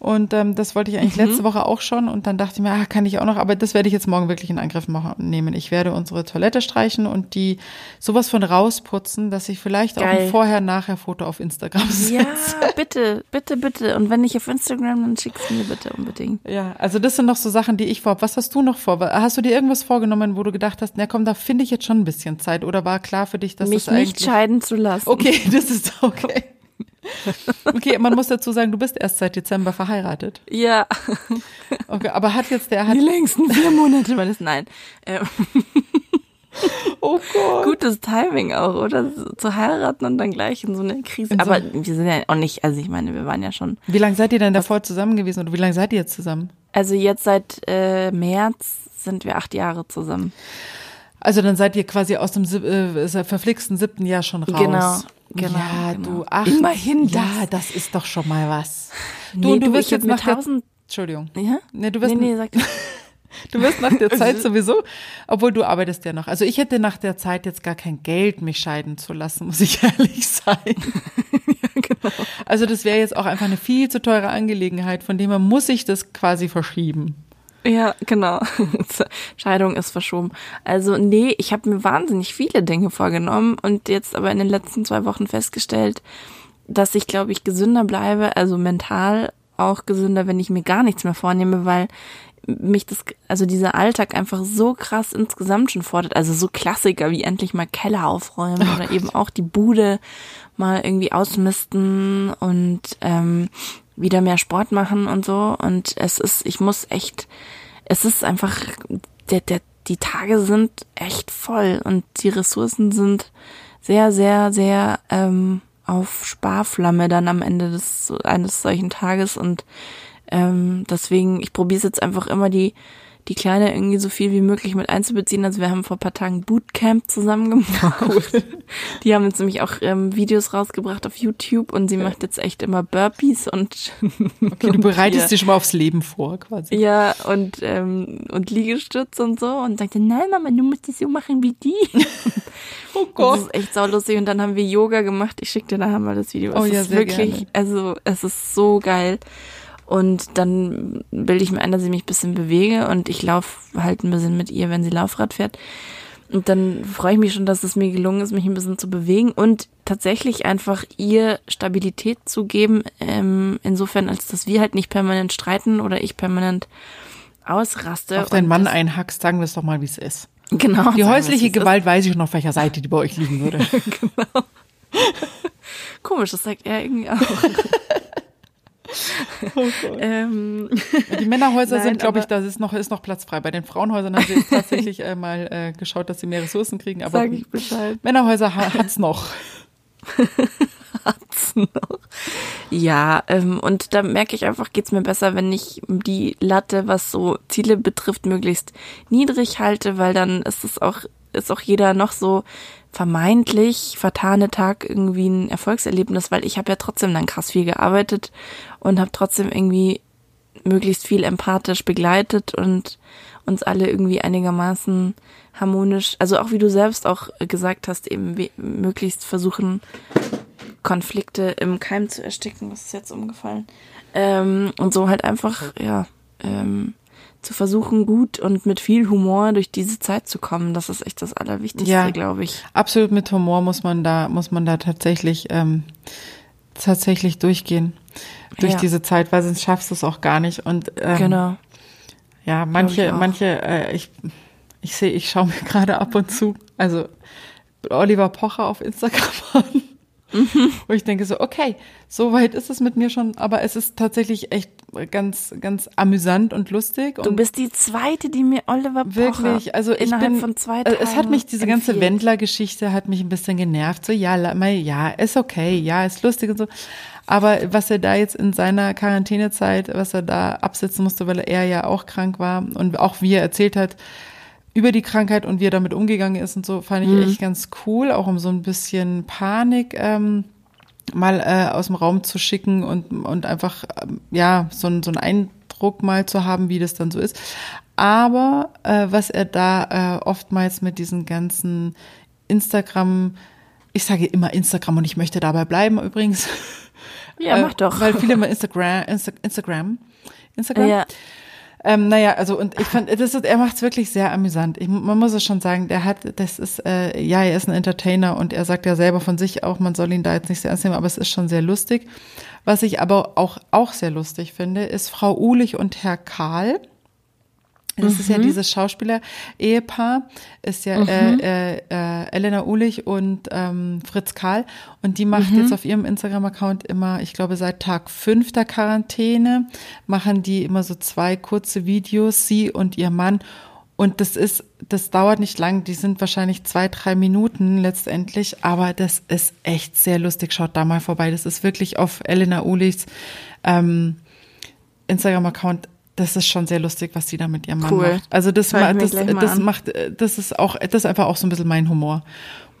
Und ähm, das wollte ich eigentlich mhm. letzte Woche auch schon. Und dann dachte ich mir, ah, kann ich auch noch, aber das werde ich jetzt morgen wirklich in Angriff machen, nehmen. Ich werde unsere Toilette streichen und die sowas von rausputzen, dass ich vielleicht Geil. auch ein Vorher-Nachher-Foto auf Instagram setze. Ja, bitte, bitte, bitte. Und wenn nicht auf Instagram, dann schickst du mir bitte unbedingt. Ja, also das sind noch so Sachen, die ich vorhabe. Was hast du noch vor? Hast du dir irgendwas vorgenommen, wo du gedacht hast, na komm, da finde ich jetzt schon ein bisschen Zeit? Oder war klar für dich, dass Mich das eigentlich... nicht scheiden zu lassen. Okay, das ist okay. Okay, man muss dazu sagen, du bist erst seit Dezember verheiratet. Ja. Okay, aber hat jetzt der hat die längsten vier Monate das nein. Ähm. Oh Gott. Gutes Timing auch, oder? Zu heiraten und dann gleich in so eine Krise. So aber wir sind ja auch nicht, also ich meine, wir waren ja schon. Wie lange seid ihr denn davor zusammen gewesen oder wie lange seid ihr jetzt zusammen? Also jetzt seit äh, März sind wir acht Jahre zusammen. Also dann seid ihr quasi aus dem äh, verflixten siebten Jahr schon raus. Genau. Genau, ja, genau. du, ach, immerhin Ja, das ist doch schon mal was. Du, nee, du, du wirst jetzt nach tausend. Der, Entschuldigung. Ja? Nee, du wirst. Nee, nee, sag Du wirst nach der Zeit sowieso, obwohl du arbeitest ja noch. Also ich hätte nach der Zeit jetzt gar kein Geld, mich scheiden zu lassen, muss ich ehrlich sein. ja, genau. Also das wäre jetzt auch einfach eine viel zu teure Angelegenheit, von dem man muss ich das quasi verschieben. Ja, genau. Scheidung ist verschoben. Also nee, ich habe mir wahnsinnig viele Dinge vorgenommen und jetzt aber in den letzten zwei Wochen festgestellt, dass ich, glaube ich, gesünder bleibe, also mental auch gesünder, wenn ich mir gar nichts mehr vornehme, weil mich das, also dieser Alltag einfach so krass insgesamt schon fordert. Also so Klassiker wie endlich mal Keller aufräumen oh oder eben auch die Bude mal irgendwie ausmisten und ähm, wieder mehr Sport machen und so. Und es ist, ich muss echt, es ist einfach, der, der, die Tage sind echt voll und die Ressourcen sind sehr, sehr, sehr ähm, auf Sparflamme dann am Ende des eines solchen Tages und ähm, deswegen, ich probiere es jetzt einfach immer die die Kleine irgendwie so viel wie möglich mit einzubeziehen. Also wir haben vor paar Tagen Bootcamp zusammen gemacht. Cool. Die haben jetzt nämlich auch ähm, Videos rausgebracht auf YouTube und sie macht jetzt echt immer Burpees und Okay, du bereitest dich schon mal aufs Leben vor, quasi. Ja, und, ähm, und Liegestütz und so und sagte, nein, Mama, du musst das so machen wie die. oh Gott. Das ist echt saulustig. Und dann haben wir Yoga gemacht. Ich schicke dir nachher mal das Video. Es oh ja, ist sehr wirklich, gerne. also es ist so geil. Und dann bilde ich mir ein, dass ich mich ein bisschen bewege und ich laufe halt ein bisschen mit ihr, wenn sie Laufrad fährt. Und dann freue ich mich schon, dass es mir gelungen ist, mich ein bisschen zu bewegen und tatsächlich einfach ihr Stabilität zu geben, ähm, insofern, als dass wir halt nicht permanent streiten oder ich permanent ausraste. Auf deinen Mann einhackst, sagen wir es doch mal, wie es ist. Genau. Die häusliche Gewalt ist. weiß ich schon auf welcher Seite die bei euch liegen würde. genau. Komisch, das sagt er irgendwie auch. Oh ähm, die Männerhäuser Nein, sind, glaube ich, da ist noch, ist noch Platz frei. Bei den Frauenhäusern haben sie jetzt tatsächlich äh, mal äh, geschaut, dass sie mehr Ressourcen kriegen. Aber Sag ich Bescheid. Männerhäuser ha hat's noch. hat's noch. Ja, ähm, und da merke ich einfach, geht's mir besser, wenn ich die Latte, was so Ziele betrifft, möglichst niedrig halte, weil dann ist es auch, ist auch jeder noch so vermeintlich vertane Tag irgendwie ein Erfolgserlebnis, weil ich habe ja trotzdem dann krass viel gearbeitet und habe trotzdem irgendwie möglichst viel empathisch begleitet und uns alle irgendwie einigermaßen harmonisch, also auch wie du selbst auch gesagt hast, eben möglichst versuchen, Konflikte im Keim zu ersticken. Was ist jetzt umgefallen? Ähm, und so halt einfach, ja, ähm, zu versuchen, gut und mit viel Humor durch diese Zeit zu kommen. Das ist echt das Allerwichtigste, ja, glaube ich. Absolut mit Humor muss man da, muss man da tatsächlich, ähm, tatsächlich durchgehen. Durch ja. diese Zeit, weil sonst schaffst du es auch gar nicht. Und ähm, genau. Ja, manche, manche, äh, ich, ich sehe, ich schaue mir gerade ab und zu, also Oliver Pocher auf Instagram an. Mhm. Wo ich denke so, okay, so weit ist es mit mir schon, aber es ist tatsächlich echt ganz, ganz amüsant und lustig. Du bist die zweite, die mir Oliver Pocher wirklich, also ich innerhalb bin, von zwei Tagen Es hat mich diese ganze empfiehlt. Wendler-Geschichte hat mich ein bisschen genervt. So ja, ja, ist okay, ja, ist lustig und so. Aber was er da jetzt in seiner Quarantänezeit, was er da absitzen musste, weil er ja auch krank war und auch wie er erzählt hat, über die Krankheit und wie er damit umgegangen ist und so, fand ich mhm. echt ganz cool, auch um so ein bisschen Panik ähm, mal äh, aus dem Raum zu schicken und, und einfach, ähm, ja, so, so einen Eindruck mal zu haben, wie das dann so ist. Aber äh, was er da äh, oftmals mit diesen ganzen Instagram, ich sage immer Instagram und ich möchte dabei bleiben übrigens, Ja, mach doch. Äh, weil viele immer Instagram, Insta, Instagram, Instagram. Ja. Ähm, naja, also und ich fand, das ist, er macht es wirklich sehr amüsant. Ich, man muss es schon sagen, der hat, das ist, äh, ja, er ist ein Entertainer und er sagt ja selber von sich auch, man soll ihn da jetzt nicht sehr ernst nehmen, aber es ist schon sehr lustig. Was ich aber auch, auch sehr lustig finde, ist Frau Uhlich und Herr Karl. Das mhm. ist ja mhm. dieses Schauspieler-Ehepaar, ist ja mhm. äh, äh, Elena Ulich und ähm, Fritz Karl. Und die macht mhm. jetzt auf ihrem Instagram-Account immer, ich glaube seit Tag fünf der Quarantäne, machen die immer so zwei kurze Videos, sie und ihr Mann. Und das ist, das dauert nicht lang, die sind wahrscheinlich zwei, drei Minuten letztendlich, aber das ist echt sehr lustig. Schaut da mal vorbei. Das ist wirklich auf Elena Ulichs ähm, Instagram-Account das ist schon sehr lustig, was sie da mit ihrem Mann cool. macht. Also das, ma, das, das macht, das ist auch, das ist einfach auch so ein bisschen mein Humor.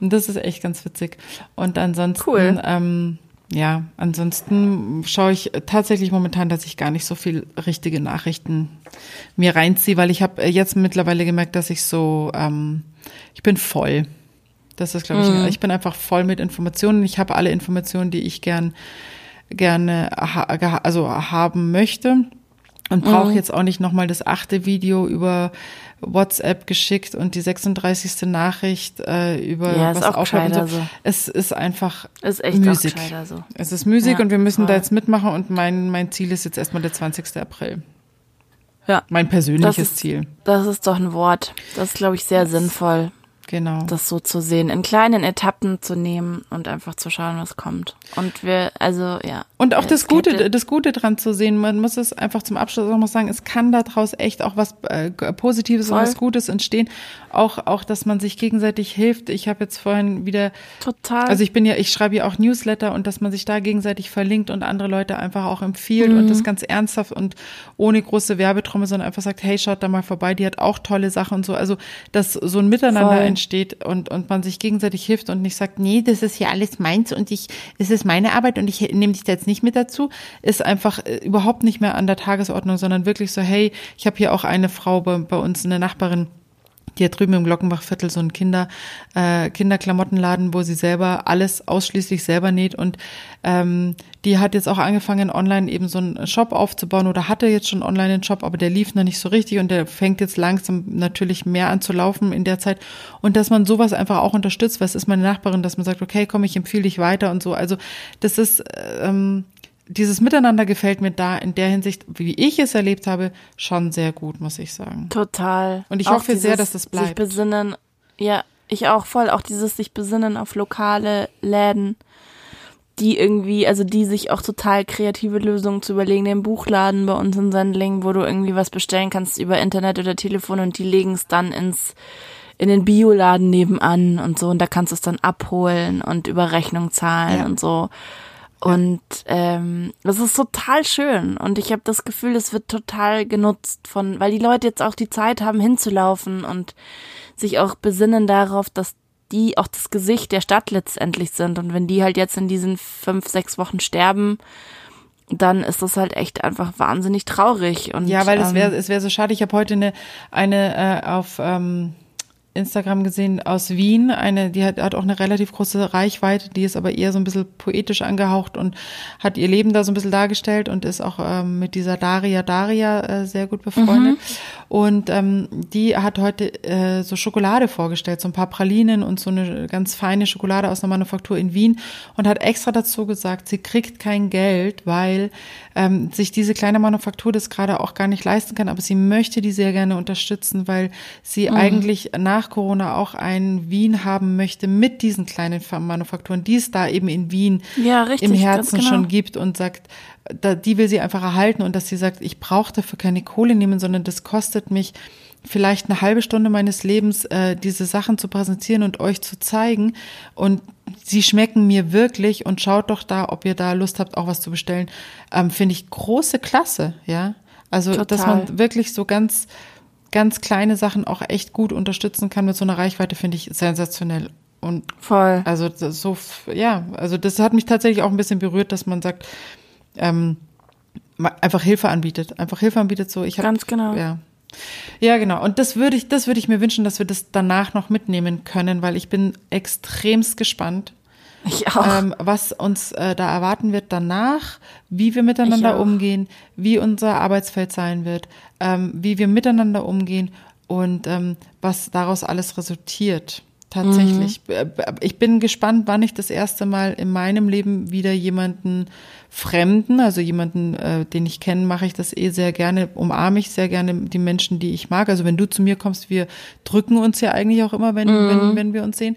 Und das ist echt ganz witzig. Und ansonsten, cool. ähm, ja, ansonsten schaue ich tatsächlich momentan, dass ich gar nicht so viel richtige Nachrichten mir reinziehe, weil ich habe jetzt mittlerweile gemerkt, dass ich so, ähm, ich bin voll. Das ist, glaube ich, mhm. ich bin einfach voll mit Informationen. Ich habe alle Informationen, die ich gern gerne ha also haben möchte und brauche mhm. jetzt auch nicht nochmal das achte Video über WhatsApp geschickt und die 36. Nachricht äh, über ja, was aufhört so. so. Es ist einfach ist echt Musik. So. Es ist Musik ja, und wir müssen voll. da jetzt mitmachen und mein, mein Ziel ist jetzt erstmal der 20. April. Ja. Mein persönliches das ist, Ziel. Das ist doch ein Wort. Das ist, glaube ich, sehr das sinnvoll. Genau. Das so zu sehen, in kleinen Etappen zu nehmen und einfach zu schauen, was kommt. Und wir, also ja. Und auch das Gute, das Gute dran zu sehen, man muss es einfach zum Abschluss auch noch sagen, es kann daraus echt auch was äh, Positives Voll. und was Gutes entstehen. Auch, auch, dass man sich gegenseitig hilft. Ich habe jetzt vorhin wieder. Total. Also ich bin ja, ich schreibe ja auch Newsletter und dass man sich da gegenseitig verlinkt und andere Leute einfach auch empfiehlt mhm. und das ganz ernsthaft und ohne große Werbetrommel, sondern einfach sagt, hey, schaut da mal vorbei, die hat auch tolle Sachen und so. Also, dass so ein Miteinander Voll entsteht und, und man sich gegenseitig hilft und nicht sagt, nee, das ist hier alles meins und ich, das ist meine Arbeit und ich nehme dich da jetzt nicht mit dazu, ist einfach äh, überhaupt nicht mehr an der Tagesordnung, sondern wirklich so, hey, ich habe hier auch eine Frau bei, bei uns, eine Nachbarin, die hat drüben im Glockenbachviertel so einen Kinder, äh, Kinderklamottenladen, wo sie selber alles ausschließlich selber näht und ähm, die hat jetzt auch angefangen, online eben so einen Shop aufzubauen oder hatte jetzt schon online einen Shop, aber der lief noch nicht so richtig und der fängt jetzt langsam natürlich mehr an zu laufen in der Zeit und dass man sowas einfach auch unterstützt, was ist meine Nachbarin, dass man sagt, okay, komm, ich empfehle dich weiter und so. Also das ist ähm, dieses Miteinander gefällt mir da in der Hinsicht, wie ich es erlebt habe, schon sehr gut, muss ich sagen. Total. Und ich auch hoffe sehr, dass das bleibt. Sich besinnen, ja, ich auch voll, auch dieses sich besinnen auf lokale Läden, die irgendwie, also die sich auch total kreative Lösungen zu überlegen, den Buchladen bei uns in Sendling, wo du irgendwie was bestellen kannst über Internet oder Telefon und die legen es dann ins in den Bioladen nebenan und so und da kannst du es dann abholen und über Rechnung zahlen ja. und so. Und ähm, das ist total schön. Und ich habe das Gefühl, es wird total genutzt von, weil die Leute jetzt auch die Zeit haben, hinzulaufen und sich auch besinnen darauf, dass die auch das Gesicht der Stadt letztendlich sind. Und wenn die halt jetzt in diesen fünf, sechs Wochen sterben, dann ist das halt echt einfach wahnsinnig traurig. Und, ja, weil ähm, es wäre es wäre so schade. Ich habe heute eine, eine äh, auf ähm, Instagram gesehen aus Wien, eine, die hat, hat auch eine relativ große Reichweite, die ist aber eher so ein bisschen poetisch angehaucht und hat ihr Leben da so ein bisschen dargestellt und ist auch ähm, mit dieser Daria Daria äh, sehr gut befreundet. Mhm. Und ähm, die hat heute äh, so Schokolade vorgestellt, so ein paar Pralinen und so eine ganz feine Schokolade aus einer Manufaktur in Wien und hat extra dazu gesagt, sie kriegt kein Geld, weil ähm, sich diese kleine Manufaktur das gerade auch gar nicht leisten kann, aber sie möchte die sehr gerne unterstützen, weil sie mhm. eigentlich nach Corona auch ein Wien haben möchte mit diesen kleinen Manufakturen, die es da eben in Wien ja, richtig, im Herzen genau. schon gibt und sagt, da, die will sie einfach erhalten und dass sie sagt, ich brauche dafür keine Kohle nehmen, sondern das kostet mich vielleicht eine halbe Stunde meines Lebens, äh, diese Sachen zu präsentieren und euch zu zeigen. Und sie schmecken mir wirklich und schaut doch da, ob ihr da Lust habt, auch was zu bestellen. Ähm, Finde ich große Klasse, ja. Also, Total. dass man wirklich so ganz, ganz kleine Sachen auch echt gut unterstützen kann mit so einer Reichweite, finde ich sensationell. Und voll. Also so, ja, also das hat mich tatsächlich auch ein bisschen berührt, dass man sagt, ähm, einfach Hilfe anbietet, einfach Hilfe anbietet. So, ich habe ganz genau. Ja, ja, genau. Und das würde ich, das würde ich mir wünschen, dass wir das danach noch mitnehmen können, weil ich bin extremst gespannt, Ich auch. Ähm, was uns äh, da erwarten wird danach, wie wir miteinander umgehen, wie unser Arbeitsfeld sein wird, ähm, wie wir miteinander umgehen und ähm, was daraus alles resultiert. Tatsächlich. Mhm. Ich bin gespannt, wann ich das erste Mal in meinem Leben wieder jemanden Fremden, also jemanden, äh, den ich kenne, mache ich das eh sehr gerne, umarme ich sehr gerne die Menschen, die ich mag. Also wenn du zu mir kommst, wir drücken uns ja eigentlich auch immer, wenn, mhm. wenn, wenn wir uns sehen.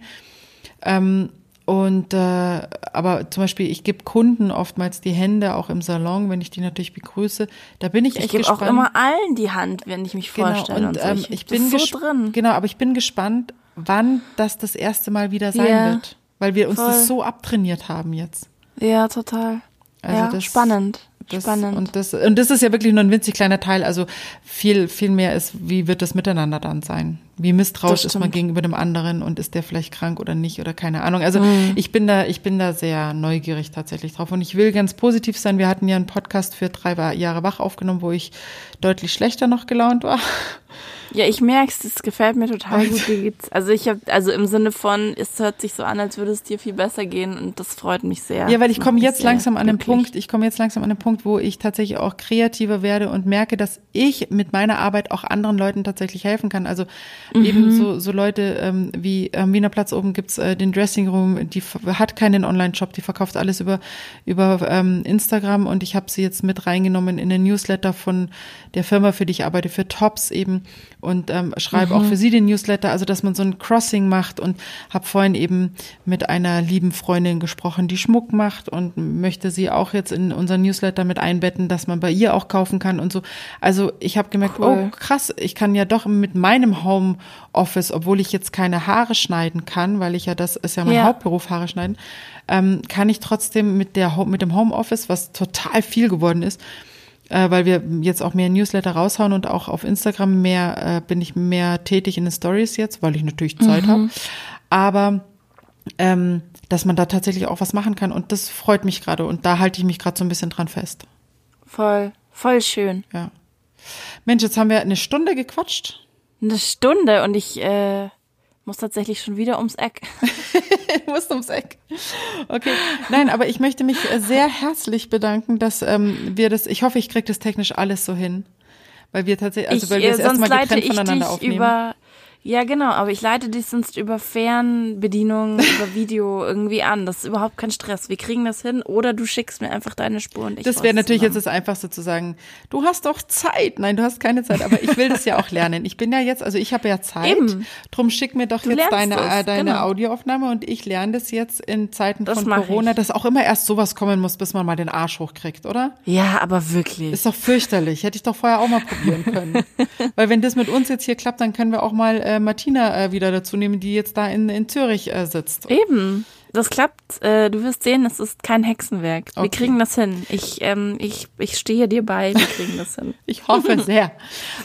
Ähm, und äh, aber zum Beispiel, ich gebe Kunden oftmals die Hände auch im Salon, wenn ich die natürlich begrüße. Da bin ich echt ich gebe auch immer allen die Hand, wenn ich mich genau, vorstelle. Und, und ähm, ich, ich bin so drin. Genau, aber ich bin gespannt, wann das das erste Mal wieder sein ja, wird, weil wir uns voll. das so abtrainiert haben jetzt. Ja, total. Also ja, das, spannend. Das, spannend. Und das, und das ist ja wirklich nur ein winzig kleiner Teil. Also viel, viel mehr ist, wie wird das miteinander dann sein? Wie misstrauisch ist man gegenüber dem anderen und ist der vielleicht krank oder nicht oder keine Ahnung. Also mhm. ich bin da, ich bin da sehr neugierig tatsächlich drauf und ich will ganz positiv sein. Wir hatten ja einen Podcast für drei Jahre wach aufgenommen, wo ich deutlich schlechter noch gelaunt war. Ja, ich merk's, das gefällt mir total gut. Also ich habe, also im Sinne von, es hört sich so an, als würde es dir viel besser gehen und das freut mich sehr. Ja, weil ich komme jetzt langsam an den Punkt, ich komme jetzt langsam an den Punkt, wo ich tatsächlich auch kreativer werde und merke, dass ich mit meiner Arbeit auch anderen Leuten tatsächlich helfen kann. Also mhm. eben so, so Leute ähm, wie am Wiener Platz oben gibt's äh, den Dressing Room, die hat keinen Online-Shop, die verkauft alles über über ähm, Instagram und ich habe sie jetzt mit reingenommen in den Newsletter von der Firma, für die ich arbeite, für Tops eben und ähm, schreibe mhm. auch für sie den Newsletter, also dass man so ein Crossing macht und habe vorhin eben mit einer lieben Freundin gesprochen, die Schmuck macht und möchte sie auch jetzt in unseren Newsletter mit einbetten, dass man bei ihr auch kaufen kann und so. Also ich habe gemerkt, cool. oh krass, ich kann ja doch mit meinem Homeoffice, obwohl ich jetzt keine Haare schneiden kann, weil ich ja das ist ja mein ja. Hauptberuf Haare schneiden, ähm, kann ich trotzdem mit der mit dem Homeoffice, was total viel geworden ist, äh, weil wir jetzt auch mehr Newsletter raushauen und auch auf Instagram mehr äh, bin ich mehr tätig in den Stories jetzt, weil ich natürlich Zeit mhm. habe. Aber ähm, dass man da tatsächlich auch was machen kann und das freut mich gerade und da halte ich mich gerade so ein bisschen dran fest. Voll, voll schön. Ja. Mensch, jetzt haben wir eine Stunde gequatscht. Eine Stunde und ich äh, muss tatsächlich schon wieder ums Eck. muss ums Eck. Okay. Nein, aber ich möchte mich sehr herzlich bedanken, dass ähm, wir das, ich hoffe, ich kriege das technisch alles so hin. Weil wir tatsächlich, also weil wir das erstmal getrennt voneinander aufnehmen. Ja, genau, aber ich leite dich sonst über Fernbedienung, über Video irgendwie an. Das ist überhaupt kein Stress. Wir kriegen das hin oder du schickst mir einfach deine Spur und ich Das wäre natürlich zusammen. jetzt das Einfachste zu sagen, du hast doch Zeit. Nein, du hast keine Zeit, aber ich will das ja auch lernen. Ich bin ja jetzt, also ich habe ja Zeit. Eben. Drum schick mir doch du jetzt deine, äh, deine genau. Audioaufnahme und ich lerne das jetzt in Zeiten das von Corona, ich. dass auch immer erst sowas kommen muss, bis man mal den Arsch hochkriegt, oder? Ja, aber wirklich. Ist doch fürchterlich. Hätte ich doch vorher auch mal probieren können. Weil wenn das mit uns jetzt hier klappt, dann können wir auch mal äh, Martina äh, wieder dazu nehmen, die jetzt da in, in Zürich äh, sitzt. Eben. Das klappt. Äh, du wirst sehen, es ist kein Hexenwerk. Okay. Wir kriegen das hin. Ich, ähm, ich, ich stehe dir bei. Wir kriegen das hin. ich hoffe sehr.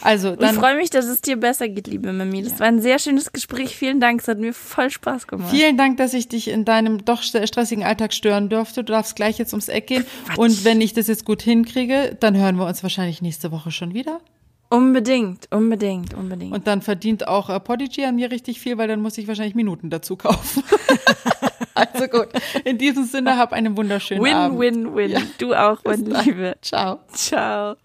Also dann, ich freue mich, dass es dir besser geht, liebe Mami. Das ja. war ein sehr schönes Gespräch. Vielen Dank. Es hat mir voll Spaß gemacht. Vielen Dank, dass ich dich in deinem doch stressigen Alltag stören durfte. Du darfst gleich jetzt ums Eck gehen. Quatsch. Und wenn ich das jetzt gut hinkriege, dann hören wir uns wahrscheinlich nächste Woche schon wieder. Unbedingt, unbedingt, unbedingt. Und dann verdient auch äh, Podigy an mir richtig viel, weil dann muss ich wahrscheinlich Minuten dazu kaufen. also gut, in diesem Sinne, hab einen wunderschönen win, Abend. Win, win, win. Ja. Du auch, meine Liebe. Ciao. Ciao.